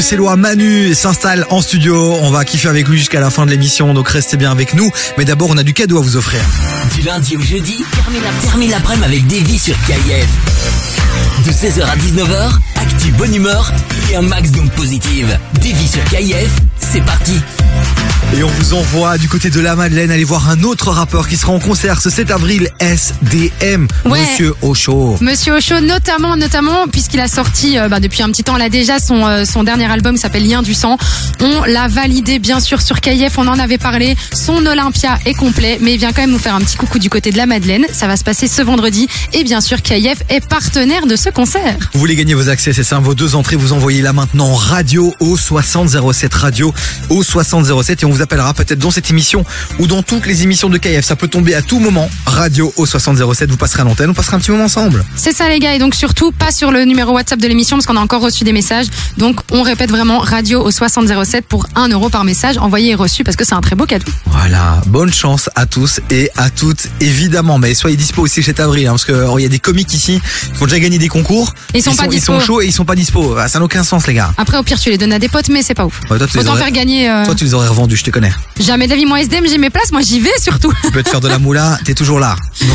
bruxellois Manu s'installe en studio. On va kiffer avec lui jusqu'à la fin de l'émission, donc restez bien avec nous. Mais d'abord, on a du cadeau à vous offrir. Du lundi au jeudi, termine la- termine l'après-midi avec Davy sur KIF. De 16h à 19h, actu bonne humeur et un max d'ondes positives. Davy sur KIF, c'est parti. Et on vous envoie du côté de la Madeleine aller voir un autre rappeur qui sera en concert ce 7 avril, SDM, Ouais. Monsieur Ocho. Monsieur Ocho, notamment, notamment, puisqu'il a sorti euh, bah, depuis un petit temps là déjà son euh, son dernier album qui s'appelle Lien du sang. On l'a validé bien sûr sur KIF, on en avait parlé. Son Olympia est complet, mais il vient quand même nous faire un petit coucou du côté de la Madeleine. Ça va se passer ce vendredi et bien sûr KIF est partenaire de ce concert. Vous voulez gagner vos accès, c'est simple, vos deux entrées, vous envoyez là maintenant radio au 6007, radio au 6007 et on vous appellera peut-être dans cette émission ou dans toutes les émissions de KF. Ça peut tomber à tout moment, radio au 6007, vous passerez à l'antenne, on passera un petit moment ensemble. C'est ça les gars et donc surtout pas sur le numéro WhatsApp de l'émission parce qu'on a encore reçu des messages. Donc on répète vraiment radio au 6007 pour 1 euro par message envoyé et reçu parce que c'est un très beau cadeau. Voilà, bonne chance à tous et à toutes évidemment. Mais soyez dispo aussi cet avril hein, parce que oh, il y a des comiques ici qui ont déjà gagné des concours. Ils sont pas ils dispo. sont chauds et ils sont pas dispo. Ah, Ça n'a aucun sens les gars. Après au pire tu les donnes à des potes mais c'est pas ouf. Ouais, toi, tu les aurais- faire gagner euh, Toi tu les aurais revendus, je te connais. jamais d'avis moi SDM j'ai mes places moi j'y vais surtout. Tu peux te faire de la moula, t'es toujours là.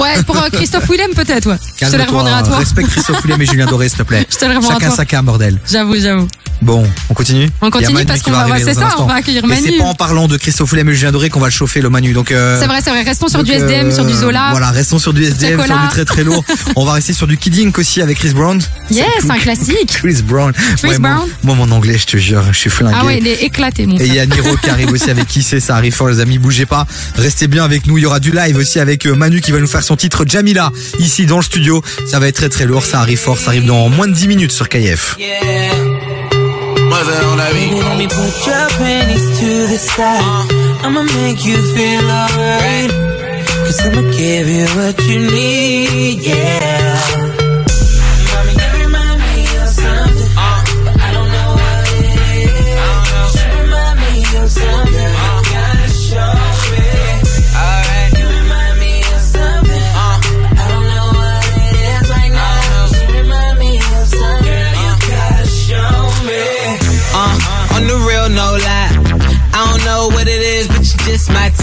ouais pour euh, Christophe Willem peut-être ouais. Je te Calme-toi, revendrai à toi. Respecte Christophe Willem et Julien Doré s'il te plaît. Je te le à Chacun toi. sa cam bordel. J'avoue j'avoue. Bon, on continue On continue parce qu'on va va- c'est ça, on va accueillir Et Manu. c'est pas en parlant de Christophe Willem et Julien Doré qu'on va le chauffer le Manu. Donc euh, C'est vrai c'est vrai restons sur donc, du SDM euh, sur du Zola. Voilà, restons sur du SDM, sur du très très lourd. On va rester sur du Kidding aussi avec Chris Brown. Yes un classique. Chris Brown. Chris Ouais, Brown. Moi, mon anglais, je te jure, je suis flingué. Ah ouais il est éclaté mon Et il y a Niro qui arrive aussi avec qui c'est, ça arrive fort les amis, bougez pas, restez bien avec nous, il y aura du live aussi avec euh, Manu qui va nous faire son titre Jamila ici dans le studio, ça va être très très lourd, ça arrive fort, ça arrive dans moins de 10 minutes sur KF. Baby, let me put your panties to the side. I'ma make you feel alright. Cause I'ma give you what you need, yeah.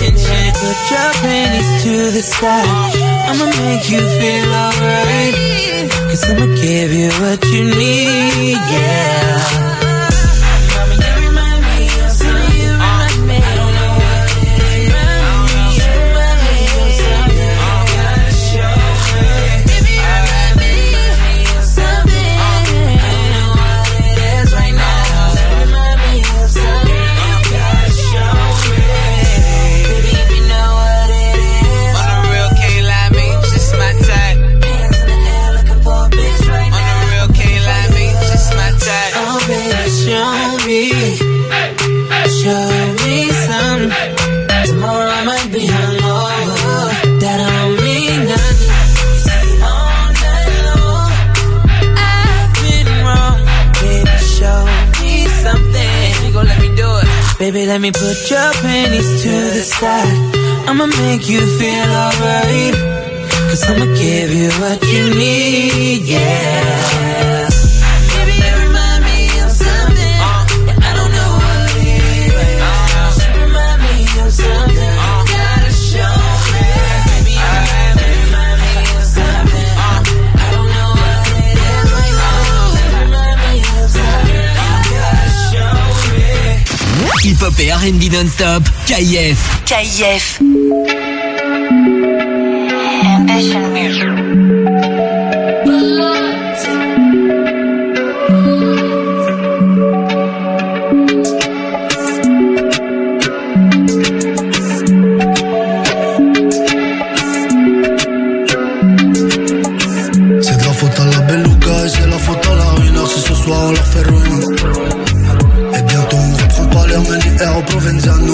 detention. Put your panties to the side. I'ma make you feel alright. Cause I'ma give you what you need, yeah. I'ma make you feel alright. Cause I'ma give you what you need, yeah. Me. Hip hop et R&B non-stop. KIF. KIF. Ambition music.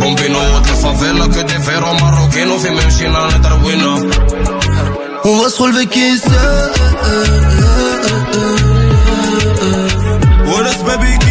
Bombino outra favela que de vero marroquino fi menșina ne tarwina Un astfel vechisă What is baby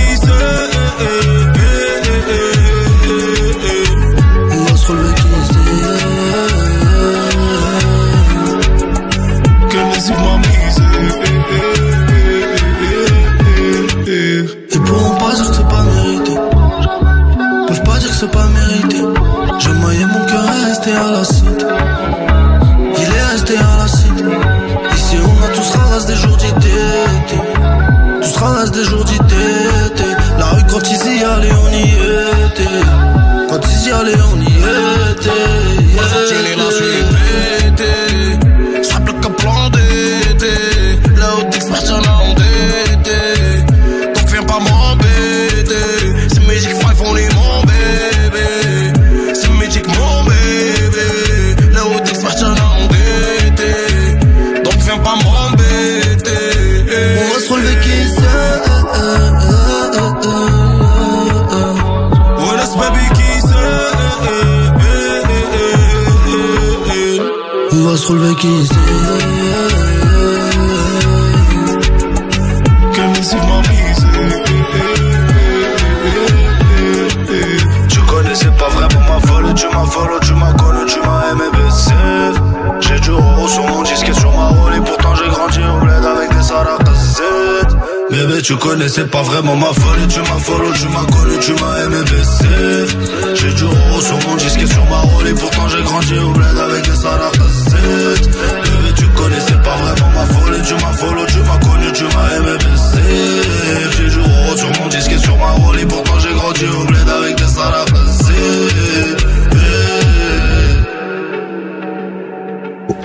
connais, c'est pas vraiment ma folie. Tu m'as follow, tu m'as connu, tu m'as aimé baisser. J'ai du roro sur mon disque et sur ma rôle. Pourtant j'ai grandi au bled avec des salaires de 7. Bébé, tu connais, c'est pas vraiment ma folie. Tu m'as follow, tu m'as connu, tu m'as aimé baisser. J'ai du roro sur mon disque et sur ma rôle. Pourtant j'ai grandi au bled avec des salaires de 7.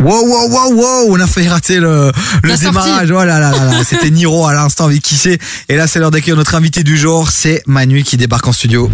Wow, wow, wow, wow, on a failli rater le, le démarrage. Oh là là là là. C'était Niro à l'instant avec qui c'est. Et là, c'est l'heure d'accueillir notre invité du jour. C'est Manu qui débarque en studio.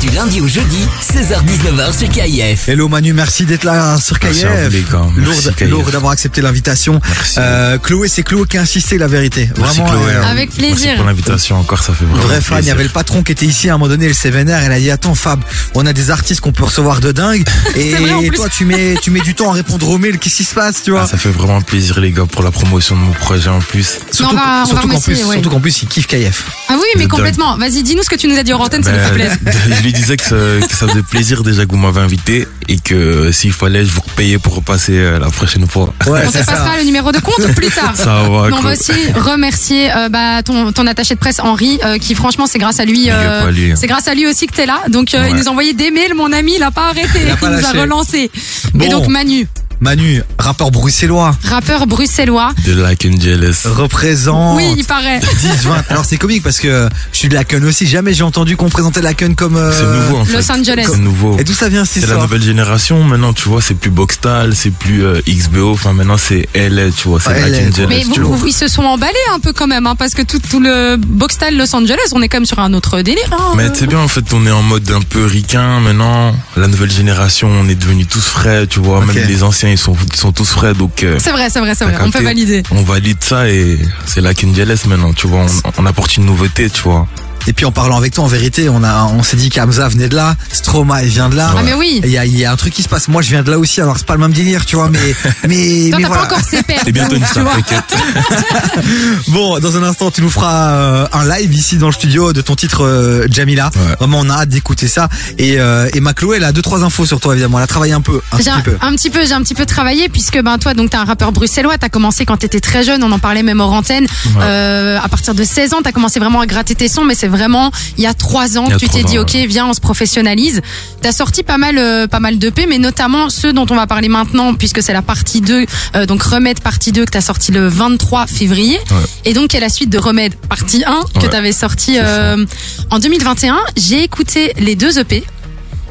Du lundi au jeudi, 16h-19h sur KIF. Hello Manu, merci d'être là sur Merci KIF. Merci, Lourd, KIF. lourd d'avoir accepté l'invitation. Euh, Chloé, c'est Chloé qui a insisté, la vérité. Merci, Vraiment. Chloé, euh, hein. Avec plaisir. Merci pour l'invitation encore, ça fait vraiment Vrai fan, il y avait le patron qui était ici à un moment donné, le s'est vénère, elle a dit attends Fab, on a des artistes qu'on peut recevoir de dingue et vrai, toi tu mets tu mets du temps à répondre aux mails, qu'est-ce qui se passe, tu vois Ah, ça fait vraiment plaisir les gars pour la promotion de mon projet en plus. Surtout, on va- on va surtout qu'en plus, ouais. surtout qu'en plus, il kiffe KF. Ah oui, mais complètement. Vas-y, dis-nous ce que tu nous as dit en antenne, ça nous fait plaisir. Ben, je lui disais que ça, que ça faisait plaisir déjà que vous m'avez invité et que euh, s'il fallait, je vous repayais pour repasser euh, la prochaine fois. On te passera le numéro de compte plus tard. Ça va, on cool. va aussi remercier euh, bah, ton, ton attaché de presse Henri, euh, qui franchement c'est grâce à lui, euh, hein. c'est grâce à lui aussi que t'es là. Donc euh, il Ouais. nous a envoyé des mails, mon ami, il a pas arrêté, Il a pas nous a relancé. Bon. Et donc Manu, Manu, rappeur bruxellois, rappeur bruxellois. De and Jealous. représente Oui, il paraît. 10, 20. Alors c'est comique parce que je suis de la Laken aussi. Jamais j'ai entendu qu'on présentait la Laken comme. euh, C'est nouveau en fait. Los Angeles. C'est nouveau. Et d'où ça vient cette C'est la nouvelle génération. Maintenant, tu vois, c'est plus Boxtal, c'est plus euh, XBO. Enfin, maintenant, c'est LA, tu vois. C'est LA. Jealous. Mais vous, vous- ils se sont emballés un peu quand même, hein, parce que tout, tout le Boxstyle Los Angeles, on est quand même sur un autre délire. Hein. Mais c'est bien, en fait, on est en mode un peu ricain maintenant. La nouvelle génération, on est devenus tous frais, tu vois. Même les anciens, ils sont, ils sont tous frais. Donc, euh, C'est vrai, c'est vrai, c'est vrai. On peut valider. On valide ça et c'est la Jealous maintenant, tu vois. On, on apporte une nouveauté, tu vois. Et puis en parlant avec toi, en vérité, on a, on s'est dit qu'Hamza venait de là, Stroma il vient de là. Ah, mais oui. Il y a, il y a un truc qui se passe. Moi, je viens de là aussi. Alors c'est pas le même délire, tu vois, mais mais Toi, mais t'as voilà. pas encore ses pères. C'est bientôt une tu star. Bon, dans un instant, tu nous feras euh, un live ici dans le studio de ton titre euh, Jamila. Ouais. Vraiment, on a hâte d'écouter ça. Et euh, et ma Chloé, elle a deux trois infos sur toi évidemment. Elle a travaillé un peu, un J'ai petit un, peu. un petit peu, j'ai un petit peu travaillé puisque ben toi donc t'es un rappeur bruxellois, t'as commencé quand t'étais très jeune, on en parlait même hors antenne. Euh, à partir de 16 ans, t'as commencé vraiment à gratter tes sons, mais c'est vraiment il y a trois ans que tu t'es dit ok viens on se professionnalise. T'as sorti pas mal euh, pas mal d'EP, mais notamment ceux dont on va parler maintenant puisque c'est la partie 2, euh, donc Remède partie 2 que t'as sorti le 23 février Ouais. et donc qui est la suite de Remède partie 1 que Ouais. t'avais sorti euh, en 2021. J'ai écouté les deux EP.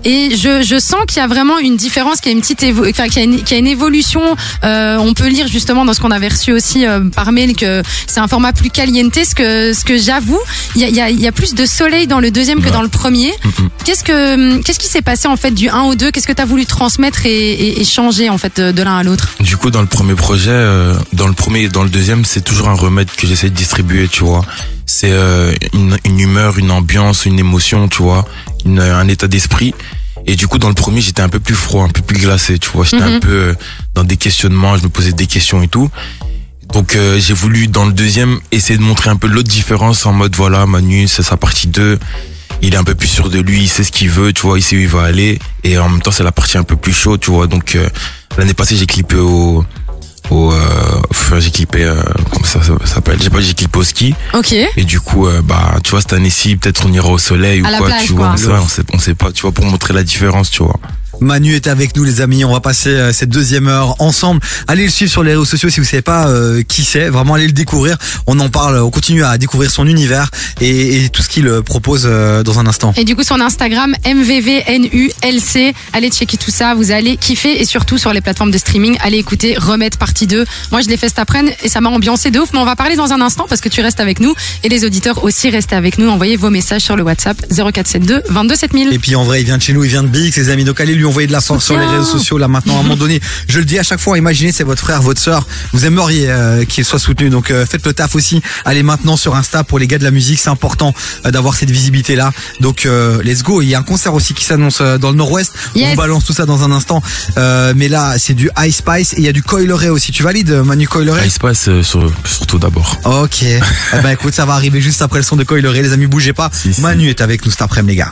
Et je, je sens qu'il y a vraiment une différence, qu'il y a une petite évo- enfin, qu'il y a une, qu'il y a une évolution. Euh, on peut lire justement dans ce qu'on avait reçu aussi euh, par mail que c'est un format plus caliente. Ce que, ce que j'avoue, il y a, il y, a, il y a plus de soleil dans le deuxième que dans le premier. Mhm. Qu'est-ce que qu'est-ce qui s'est passé en fait du 1 au 2 Qu'est-ce que tu as voulu transmettre et, et, et changer en fait de, de l'un à l'autre? Du coup, dans le premier projet, euh, dans le premier et dans le deuxième, c'est toujours un remède que j'essaie de distribuer, tu vois. C'est euh, une, une humeur, une ambiance, une émotion, tu vois, une, un état d'esprit. Et du coup, dans le premier, j'étais un peu plus froid, un peu plus glacé, tu vois. J'étais Mhm. un peu euh, dans des questionnements, je me posais des questions et tout. Donc euh, j'ai voulu, dans le deuxième, essayer de montrer un peu l'autre différence en mode, voilà, Manu, c'est sa partie 2. Il est un peu plus sûr de lui, il sait ce qu'il veut, tu vois, il sait où il va aller. Et en même temps, c'est la partie un peu plus chaude, tu vois. Donc euh, l'année passée, j'ai clippé au... au euh, clippé... Euh, comment ça, ça s'appelle J'ai pas j'ai clippé au ski. Ok. Et du coup, euh, bah, tu vois, cette année-ci, peut-être on ira au soleil ou À quoi, plage, tu quoi. vois. C'est vrai, on sait, on sait pas, tu vois, pour montrer la différence, tu vois. Manu est avec nous les amis, on va passer euh, cette deuxième heure ensemble. Allez le suivre sur les réseaux sociaux si vous savez pas euh, qui c'est, vraiment allez le découvrir. On en parle, on continue à découvrir son univers et, et tout ce qu'il euh, propose euh, dans un instant. Et du coup, son Instagram, MVVNULC. Allez checker tout ça, vous allez kiffer. Et surtout, sur les plateformes de streaming, allez écouter Remettre partie 2. Moi, je l'ai fait cet après-midi et ça m'a ambiancé de ouf. Mais on va parler dans un instant parce que tu restes avec nous. Et les auditeurs aussi restent avec nous. Envoyez vos messages sur le WhatsApp 0472 22 7000. Et puis en vrai, il vient de chez nous, il vient de Big, ses amis. Donc allez lui envoyer de la force sur les réseaux sociaux là maintenant. À un moment donné, je le dis à chaque fois, imaginez c'est votre frère, votre sœur, vous aimeriez euh, qu'il soit soutenu. Donc euh, faites le taf aussi. Allez maintenant sur Insta pour les gars de la musique, c'est important euh, d'avoir cette visibilité là. Donc euh, let's go. Il y a un concert aussi qui s'annonce euh, dans le Nord-Ouest. On Yes. balance tout ça dans un instant. Euh, mais là, c'est du Ice Spice et il y a du Coileray aussi. Tu valides Manu passe euh, sur, surtout d'abord. Ok. eh ben écoute, ça va arriver juste après le son de Coileray. Les amis, bougez pas. Si, si. Manu est avec nous cet après-midi, les gars.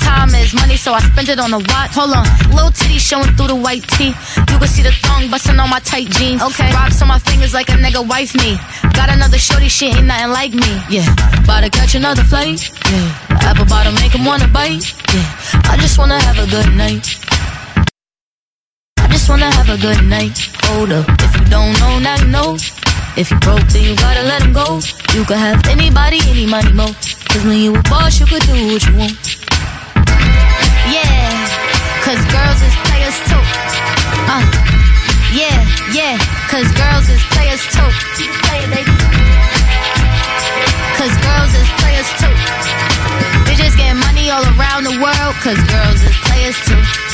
Time is money, so I spend it on a watch. Hold on, little titty showing through the white tee. You can see the thong busting on my tight jeans. Okay, rocks on my fingers like a nigga wife me. Got another shorty, she ain't nothing like me. Yeah, about to catch another flight. Yeah, apple bottom make 'em wanna bite. Yeah, I just wanna have a good night. I just wanna have a good night. Hold up, if you don't know, now you know. If you broke, then you gotta let him go. You could have anybody, any money, mo. Cause when you a boss, you could do what you want. Yeah, cause girls is players too. Uh, yeah, yeah, cause girls is players too. Cause girls is players too. Bitches getting money all around the world, cause girls is players too.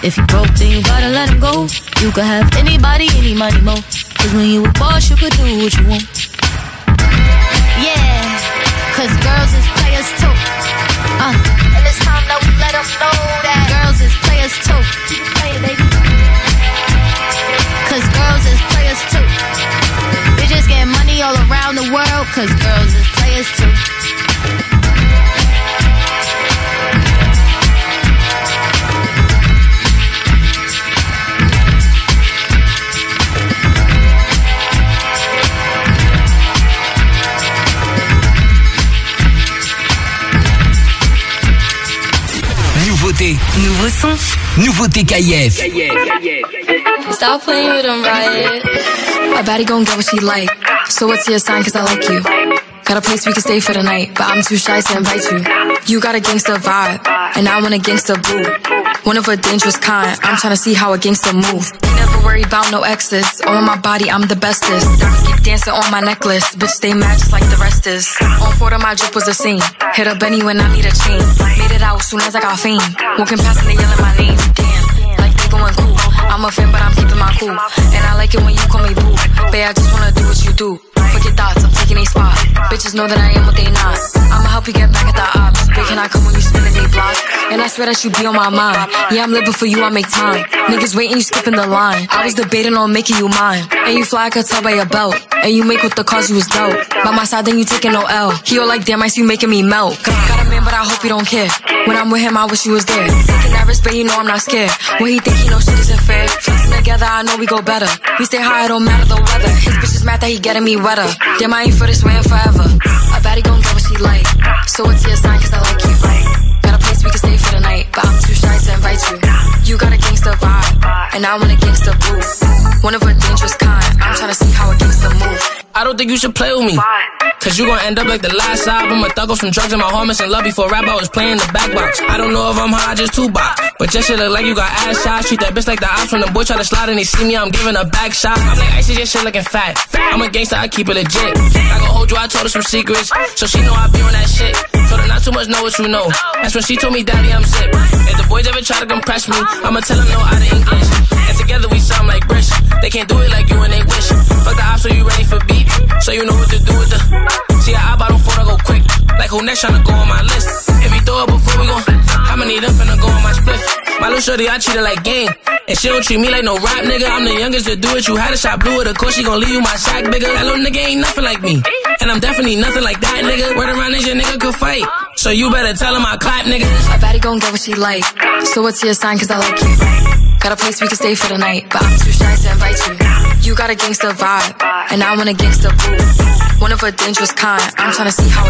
If you broke, then you gotta let him go. You could have anybody, any money, mo. Cause when you a boss, you could do what you want. Yeah, cause girls is players too. Uh, and it's time that we let them know that girls is players too. Keep playing, baby. Cause girls is players too. Bitches getting money all around the world, cause girls is players too. Nouveauté KF. Stop playing with them, riot. A baddie gon' get what she like. So what's your sign? Cause I like you. Got a place we can stay for the night, but I'm too shy to invite you. You got a gangster vibe, and I want a gangster boo. One of a dangerous kind. I'm tryna see how a gangster move. Never worry about no exes. On my body, I'm the bestest. Keep dancing on my necklace. Bitch, stay mad just like the rest is. On four of my drip was a scene. Hit up Benny when I need a chain. It out soon as I got fame. Walking past and they yelling my name. Damn, like they going cool. I'm a fan, but I'm keeping my cool. And I like it when you call me boo. Babe, I just wanna do what you do. Forget thoughts, I'm taking a spot. Bitches know that I am what they not. I'ma help you get back at the ops. Babe, can I come when you spin a day block? And I swear that you be on my mind. Yeah, I'm living for you, I make time. Niggas waiting, you skipping the line. I was debating on making you mine. And you fly, I could tell by your belt. And you make with the cause you was dope. By my side, then you taking no L. He all like, damn, I see you making me melt. But I hope you don't care. When I'm with him, I wish you was there. Taking that risk, but you know I'm not scared. When he think he know shit isn't fair. Flexing together, I know we go better. We stay high, it don't matter the weather. His bitch is mad that he getting me wetter. Damn, I ain't for this way and forever. A baddie gon' get what she like. So it's your sign? Cause I like you. Got a place we can stay for the night, but I'm too shy to invite you. You got a gangster vibe, and I want a gangster boo. One of a dangerous kind. I'm tryna see how a gangster move. I don't think you should play with me. Cause you gon' end up like the last album. A thug off some drugs in my homies and love before rap. I was playing the back box. I don't know if I'm high, just two box. But just shit look like you got ass shots. Treat that bitch like the ops when the boy try to slide and they see me. I'm giving a back shot. I'm like, ice is your shit looking fat. I'm a gangster, I keep it legit. I gon' hold you, I told her some secrets. So she know I be on that shit. Told her not too much, know what you know. That's when she told me, Daddy, I'm sick. If the boys ever try to compress me, I'ma tell them no out of English. And together we sound like British. They can't do it like you and they wish. Fuck the ops, so you ready for beat? So you know what to do with the. See, I bottle four to go quick. Like who next tryna go on my list? If you throw it before we gon' how many of them finna go on my split? My little shorty, I treat her like game. And she don't treat me like no rap nigga. I'm the youngest to do it. You had a shot blue, of course she gon' leave you my sack bigger. That little nigga ain't nothing like me. And I'm definitely nothing like that nigga. Word around is your nigga could fight. So you better tell him I clap nigga. A baddie gon' get what she like. So what's your sign? Cause I like you. Got a place we can stay for the night, but I'm too shy to invite you. You got a gangster vibe, and I want gangster. One of a dangerous kind. I'm tryna see how.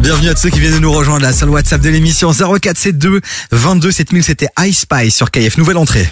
Bienvenue à ceux qui viennent de nous rejoindre là sur le WhatsApp de l'émission 0472 22 7000 c'était Ice Spice sur KF nouvelle entrée.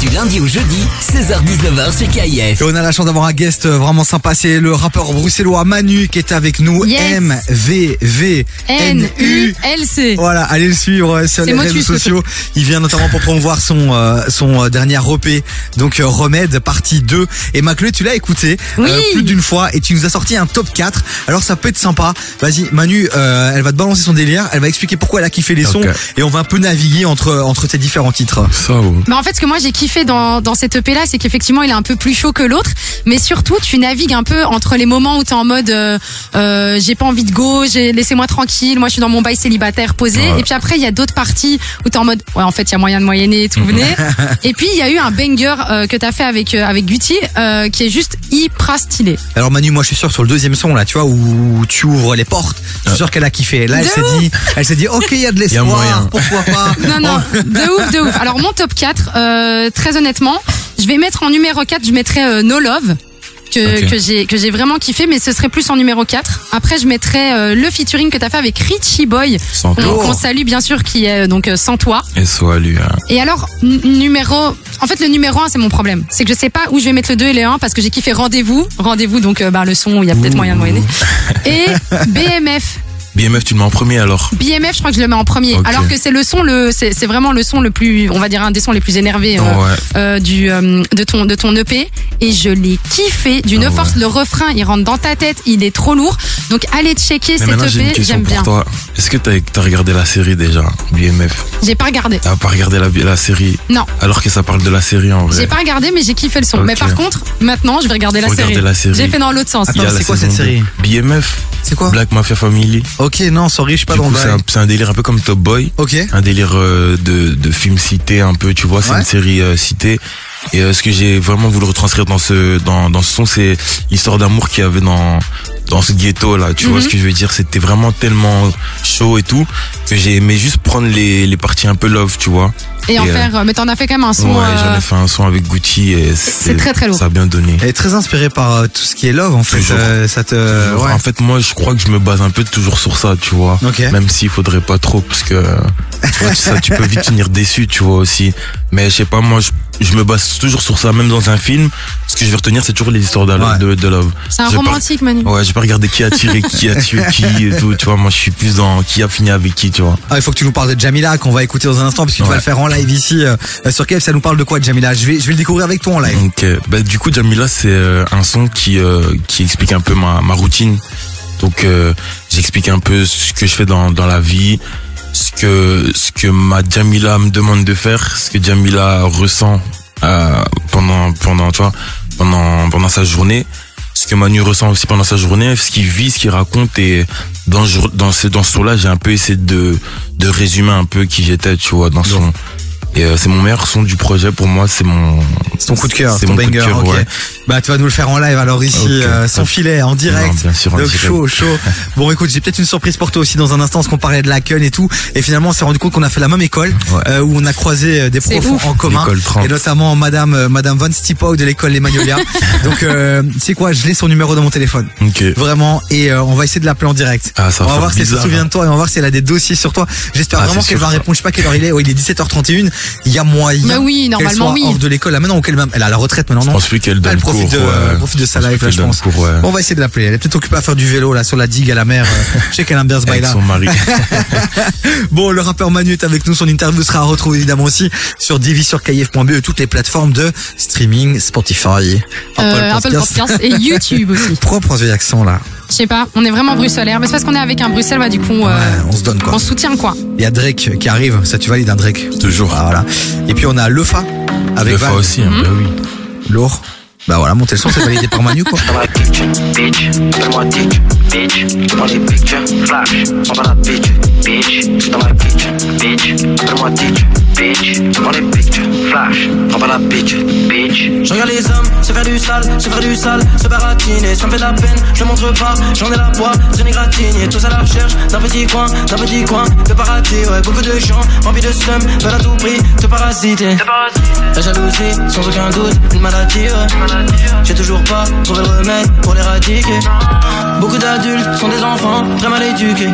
Du lundi au jeudi, 16h-19h sur KIF. Et on a la chance d'avoir un guest euh, vraiment sympa, c'est le rappeur bruxellois Manu qui est avec nous. Yes. M V V N U. N-U-L-C. Voilà, allez le suivre euh, sur les réseaux sociaux. Il vient notamment pour promouvoir son euh, son euh, dernier EP, donc euh, Remède partie 2. Et Maclé, tu l'as écouté euh, plus d'une fois et tu nous as sorti un top 4. Alors ça peut être sympa. Vas-y, Manu, euh, elle va te balancer son délire, elle va expliquer pourquoi elle a kiffé les sons et on va un peu naviguer entre entre tes différents titres. Ça, ouais. Bah en fait, ce que moi j'ai kiffé dans, dans cette EP là, c'est qu'effectivement il est un peu plus chaud que l'autre, mais surtout tu navigues un peu entre les moments où t'es en mode euh, euh, j'ai pas envie de go, j'ai laissez-moi tranquille, moi je suis dans mon bail célibataire posé, Ouais. et puis après il y a d'autres parties où t'es en mode ouais en fait il y a moyen de moyenner, tout venez. et puis il y a eu un banger euh, que t'as fait avec euh, avec Gucci euh, qui est juste hyper stylé. Alors Manu, moi je suis sûr sur le deuxième son là, tu vois, où tu ouvres les portes, je suis sûr qu'elle a kiffé. Là, elle s'est dit, elle s'est dit, ok, il y a de l'espoir, moyen. pourquoi pas. Non, non, de ouf, de ouf. Alors, mon top 4, euh, très honnêtement, je vais mettre en numéro 4, je mettrai euh, No Love. Que, que j'ai que j'ai vraiment kiffé mais ce serait plus en numéro 4 après je mettrais euh, le featuring que t'as fait avec Richie Boy qu'on salue bien sûr qui est donc euh, sans toi. Et soit lui. hein. et alors numéro en fait le numéro 1 c'est mon problème. C'est que je sais pas où je vais mettre le 2 et le 1 parce que j'ai kiffé rendez-vous. Rendez-vous donc euh, bah, le son il y a peut-être moyen de moyenner et BMF BMF, tu le mets en premier alors BMF, je crois que je le mets en premier. Alors que c'est le son, le, c'est c'est vraiment le son le plus, on va dire un des sons les plus énervés euh, Ouais. euh, du euh, de ton de ton EP. Et je l'ai kiffé d'une Ah ouais. force. Le refrain, il rentre dans ta tête, il est trop lourd. Donc allez checker Mais cet maintenant, j'ai une EP, j'aime pour bien. toi. Est-ce que t'as as regardé la série déjà, BMF J'ai pas regardé. T'as pas regardé la, la série? Non. Alors que ça parle de la série en vrai. J'ai pas regardé, mais j'ai kiffé le son. Mais par contre, maintenant, je vais regarder la série. regarder la série. J'ai fait dans l'autre sens. C'est quoi cette série? 2. BMF. C'est quoi? Black Mafia Family. Ok, non, sorry, je suis pas Du dans coup, le c'est un, délire un peu comme Top Boy. Ok. Un délire euh, de, de film cité un peu, tu vois, c'est Ouais. une série euh, citée. Et euh, ce que j'ai vraiment voulu retranscrire dans ce dans, dans ce son, c'est l'histoire d'amour qu'il y avait dans dans ce ghetto là. Tu vois Mhm. ce que je veux dire? C'était vraiment tellement chaud et tout que j'ai aimé juste prendre les, les parties un peu love, tu vois. Et en euh, faire. euh, Mais t'en as fait quand même un son. ouais, euh, j'en ai fait un son avec Gucci et c'est très, très lourd. Ça a bien donné. Elle est très inspirée par euh, tout ce qui est love en fait. Euh, ça te, ouais. En fait, moi, je crois que je me base un peu toujours sur ça, tu vois. Ok. Même s'il faudrait pas trop, parce que tu vois, ça, tu peux vite finir déçu, tu vois aussi. Mais je sais pas, moi, je, je me base toujours sur ça, même dans un film. Ce que je vais retenir, c'est toujours les histoires de, Ouais. de, de love. C'est un pas- romantique, Manu. Ouais, j'ai pas regardé qui a tiré, qui a tué qui et tout, tu vois. Moi, je suis plus dans qui a fini avec qui, tu vois. Ah, il faut que tu nous parles de Jamila qu'on va écouter dans un instant parce que tu vas Ouais. le faire en live ici euh, sur Kev. Ça nous parle de quoi Jamila? Je vais je vais le découvrir avec toi en live. Donc, euh, bah, du coup, Jamila, c'est euh, un son qui euh, qui explique un peu ma, ma routine. Donc, euh, j'explique un peu ce que je fais dans dans la vie, ce que ce que ma Jamila me demande de faire, ce que Jamila ressent euh, pendant pendant tu pendant pendant sa journée, ce que Manu ressent aussi pendant sa journée, ce qu'il vit, ce qu'il raconte et dans dans ce dans ce son-là, j'ai un peu essayé de de résumer un peu qui j'étais, tu vois, dans son et euh, c'est mon meilleur son du projet pour moi, c'est mon C'est ton coup de cœur, c'est ton mon coup de banger. cœur, ok. ouais. Bah tu vas nous le faire en live alors ici, Ok. euh, sans filet, en direct. Non, bien sûr, en Donc direct. chaud, chaud. Bon écoute, j'ai peut-être une surprise pour toi aussi dans un instant, parce qu'on parlait de la Kun et tout. Et finalement, on s'est rendu compte qu'on a fait la même école, Ouais. euh, où on a croisé euh, des profs ouf. en commun. L'école 30. Et notamment Madame euh, Madame Van Stipow de l'école Les Magnolias. Donc euh, tu sais quoi, je l'ai son numéro dans mon téléphone. Ok. Vraiment, et euh, on va essayer de l'appeler en direct. Ah, ça on va voir si elle se souvient de toi et on va voir si elle a des dossiers sur toi. J'espère Ah, vraiment qu'elle va répondre. Je sais pas quelle heure il est. Oh, il est 17h31. Il y a moyen. Bah oui, normalement, soit oui. hors de l'école là maintenant ou qu'elle même elle a la retraite maintenant Je non pense plus qu'elle Ah, donne elle profite cours. de, ouais. elle profite de sa Je pense life là je pense. donne cours, ouais. Bon, on va essayer de l'appeler. Elle est peut-être occupée à faire du vélo là sur la digue à la mer. Euh, Je sais qu'elle aime bien ce bail Avec là. son mari. Bon, le rappeur Manu est avec nous. Son interview sera à retrouver évidemment aussi sur divi sur et toutes les plateformes de streaming, Spotify, Euh, Apple Podcast et YouTube aussi. Pourquoi on prend ce accent là Je sais pas, on est vraiment bruxellaire. Mais c'est parce qu'on est avec un Bruxelles, bah, du coup, euh, Ouais, on se donne quoi. on se soutient quoi. Il y a Drake qui arrive. Ça, tu valides un Drake Toujours. Ah, voilà. Et puis on a Lefa avec Le fa Val. aussi, hein, bah oui. Lourd. Bah voilà, montez le son, c'est validé par Manu quoi. Dans la bitch, bitch, donne-moi ditch, bitch, dans les pictures, flash, on va la bitch, bitch, dans la bitch, bitch, donne-moi ditch, bitch, dans les pictures, flash, on va la bitch, bitch. Je regarde les hommes se faire du sale, se faire du sale, se baratiner, ça me fait de la peine, je le montre pas, j'en ai la poids, j'en ai gratiné, tous à la recherche d'un petit coin, d'un petit coin, de paradis, ouais, beaucoup de gens, envie de seum, veulent à tout prix te parasiter. La jalousie, sans aucun doute, une maladie, ouais. J'ai toujours pas trouvé le remède pour l'éradiquer. Beaucoup d'adultes sont des enfants très mal éduqués.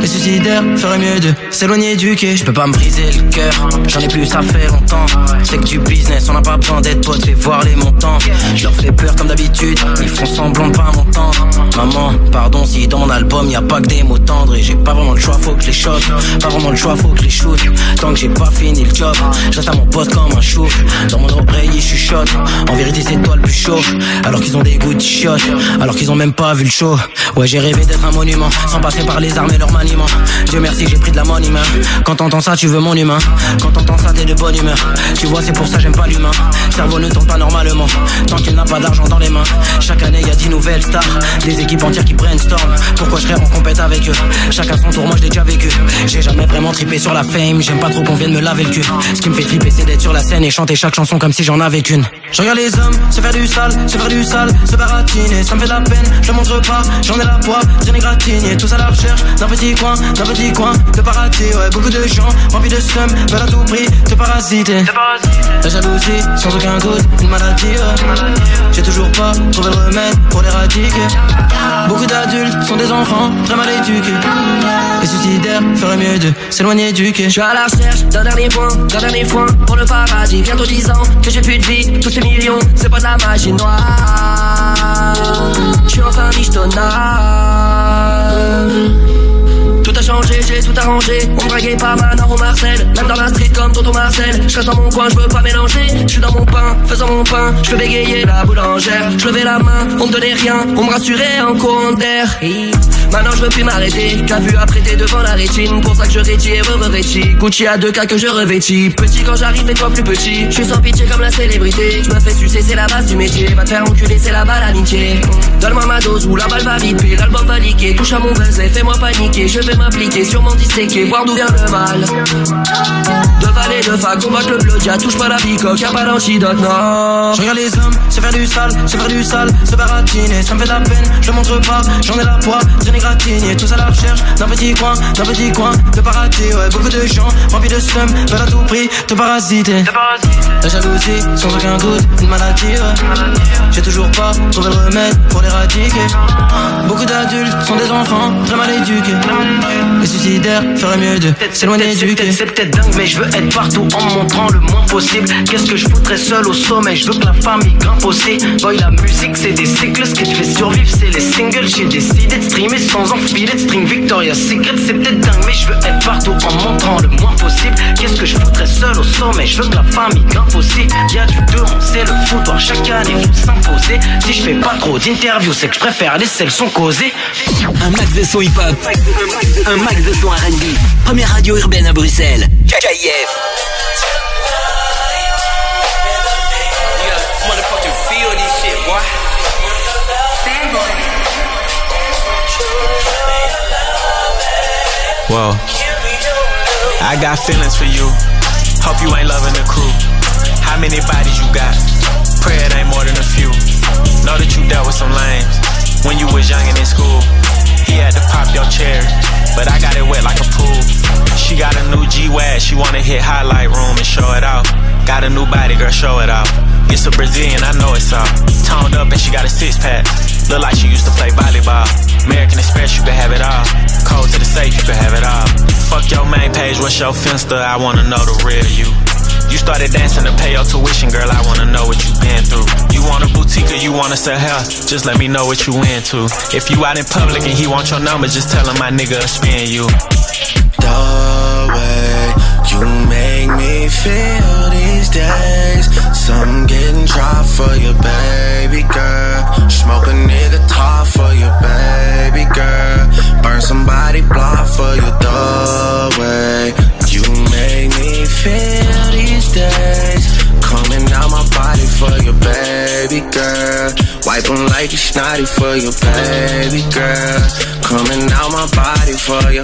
Les suicidaires feraient mieux de s'éloigner du quai. Je peux pas me briser le cœur, j'en ai plus, ça fait longtemps. C'est que du business, on n'a pas besoin d'être potes, fais voir les montants. Je leur fais peur comme d'habitude, ils font semblant de pas m'entendre. Maman, pardon si dans mon album y a pas que des mots tendres. Et j'ai pas vraiment le choix, faut que les choque. Pas vraiment le choix, faut que je les shoot. Tant que j'ai pas fini le job, je à mon poste comme un chou. Dans mon oreille, je chuchote. En vérité, c'est toi le plus chaud. Alors qu'ils ont des goûts de shot, alors qu'ils ont même pas vu le show. Ouais, j'ai rêvé d'être un monument, sans passer par les armes et leur maniement. Dieu merci, j'ai pris de la money main. Quand t'entends ça, tu veux mon humain. Quand t'entends ça, t'es de bonne humeur. Tu vois, c'est pour ça j'aime pas l'humain. Cerveau ne tourne pas normalement. Tant qu'il n'a pas d'argent dans les mains. Chaque année, y a dix nouvelles stars. Des équipes entières qui brainstorm. Pourquoi je serais en compète avec eux? Chacun son tour, moi je l'ai déjà vécu. J'ai jamais vraiment trippé sur la fame. J'aime pas trop qu'on vienne me laver le cul. Ce qui me fait tripper, c'est d'être sur la scène et chanter chaque chanson comme si j'en avais qu'une. Je regarde les hommes se faire du sale, se faire du sale, se baratiner. Ça me fait de la peine, je le montre pas. J'en ai la poids, j'en ai gratigné. Tous à la recherche d'un petit coin, d'un petit coin de paradis. Ouais, beaucoup de gens remplis de seum veulent à tout prix te parasiter. La jalousie, sans aucun doute, une maladie. ouais. J'ai toujours pas trouvé le remède pour l'éradiquer. Beaucoup d'adultes sont des enfants très mal éduqués. Les suicidaires feraient mieux de s'éloigner du quai. Je suis à la recherche d'un dernier point, d'un dernier foin pour le paradis. Bientôt 10 ans que j'ai plus de vie, tous ces millions, c'est pas de la magie noire. Je suis enfin michetonnard. Tout a changé, j'ai tout arrangé. On me draguait pas Manor ou Marcel. Même dans la street comme Tonton Marcel. Je reste dans mon coin, je veux pas mélanger. Je suis dans mon pain, faisant mon pain. Fais bégayer la boulangère. Je levais la main, on me donnait rien. On me rassurait en courant d'air. Maintenant je veux plus m'arrêter. Qu'a vu apprêter devant la rétine. Pour ça que je rétis et. Gucci à deux cas que je revêtis. Petit quand j'arrive et toi plus petit. Je suis sans pitié comme la célébrité. Je me fais sucer, c'est la base du métier. Va te faire enculer, c'est là-bas l'amitié. Donne-moi ma dose ou la balle va viper. L'album va liquer. Touche à mon buzz et fais-moi paniquer. Je vais m'appliquer, sûrement disséquer. Voir d'où vient le mal. De valet de fac, combattre le. Y'a touche pas la bicoque, y'a pas d'antidote, non. Je regarde les hommes se faire du sale, se faire du sale, se baratiner. Ça me fait de la peine, je montre pas. J'en ai la poids, gratigné. Tous à la recherche d'un petit coin, d'un petit coin de paradis. Ouais, beaucoup de gens remplis de seum veulent à tout prix te parasiter. La jalousie, sans aucun doute, une maladie. ouais. J'ai toujours pas trouvé le remède pour l'éradiquer. Beaucoup d'adultes sont des enfants très mal éduqués. Les suicidaires feraient mieux de s'éloigner du quai. C'est peut-être dingue, mais je veux être partout en montrant le moins possible. Qu'est-ce que je foutrais seul au sommet Je veux que la famille grimpe aussi. Boy, la musique, c'est des cycles. Ce qui te fait survivre, c'est les singles. J'ai décidé de streamer sans enfiler de string. Victoria's Secret, c'est peut-être dingue, mais je veux être partout en montrant le moins possible. Qu'est-ce que je foutrais seul au sommet? Je veux que la famille grimpe aussi. Y'a du deux, c'est le foutoir. Chaque année, faut s'imposer. Si je fais pas trop d'interviews, c'est que je préfère laisser le son causer. Un max de son hip-hop. Un max de son R&B. Première radio urbaine à Bruxelles. KIF. Motherfucking feel this shit, boy. Whoa. I got feelings for you. Hope you ain't loving the crew. How many bodies you got? Pray it ain't more than a few. Know that you dealt with some lames when you was young and in school. He had to pop your cherry, but I got it wet like a pool. She got a new G-Wag, she wanna hit highlight room and show it off. Got a new body, girl, show it off. It's a Brazilian, I know it's all. Toned up and she got a six pack. Look like she used to play volleyball. American Express, you can have it all. Cold to the safe, you can have it all. Fuck your main page, what's your finsta? I wanna know the real you. You started dancing to pay your tuition, girl. I wanna know what you been through. You want a boutique or you wanna sell hair? Just let me know what you into. If you out in public and he want your number, just tell him my nigga spin you. The way you make me feel these days. Some getting dry for you, baby girl. Smoke a nigga top for you, baby girl. Burn somebody block for you, the way you make me feel these days. Coming out my body for you, baby girl. Wipe 'em like you snotty for you, baby girl. Coming out my body for you.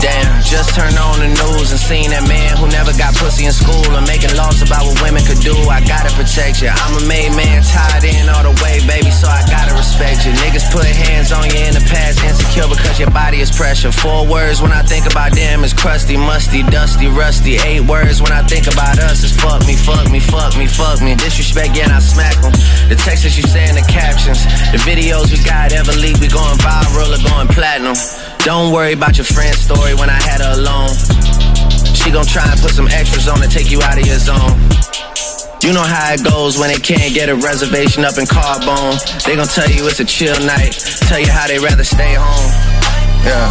Damn, just turned on the news and seen that man who never got pussy in school and making laws about what women could do. I gotta protect you. I'm a made man, tied in all the way, baby, so I gotta respect you. Niggas put hands on you in the past, insecure because your body is pressure. Four words when I think about them is crusty, musty, dusty, rusty. Eight words when I think about us is fuck me, fuck me, fuck me. Fuck me. Disrespect, yeah, I smack them. The texts that you say in the captions. The videos we got ever leak, we going viral or going platinum. Don't worry about your friend's story when I had her alone. She gon' try and put some extras on to take you out of your zone. You know how it goes when they can't get a reservation up in Carbone. They gon' tell you it's a chill night. Tell you how they rather stay home. Yeah.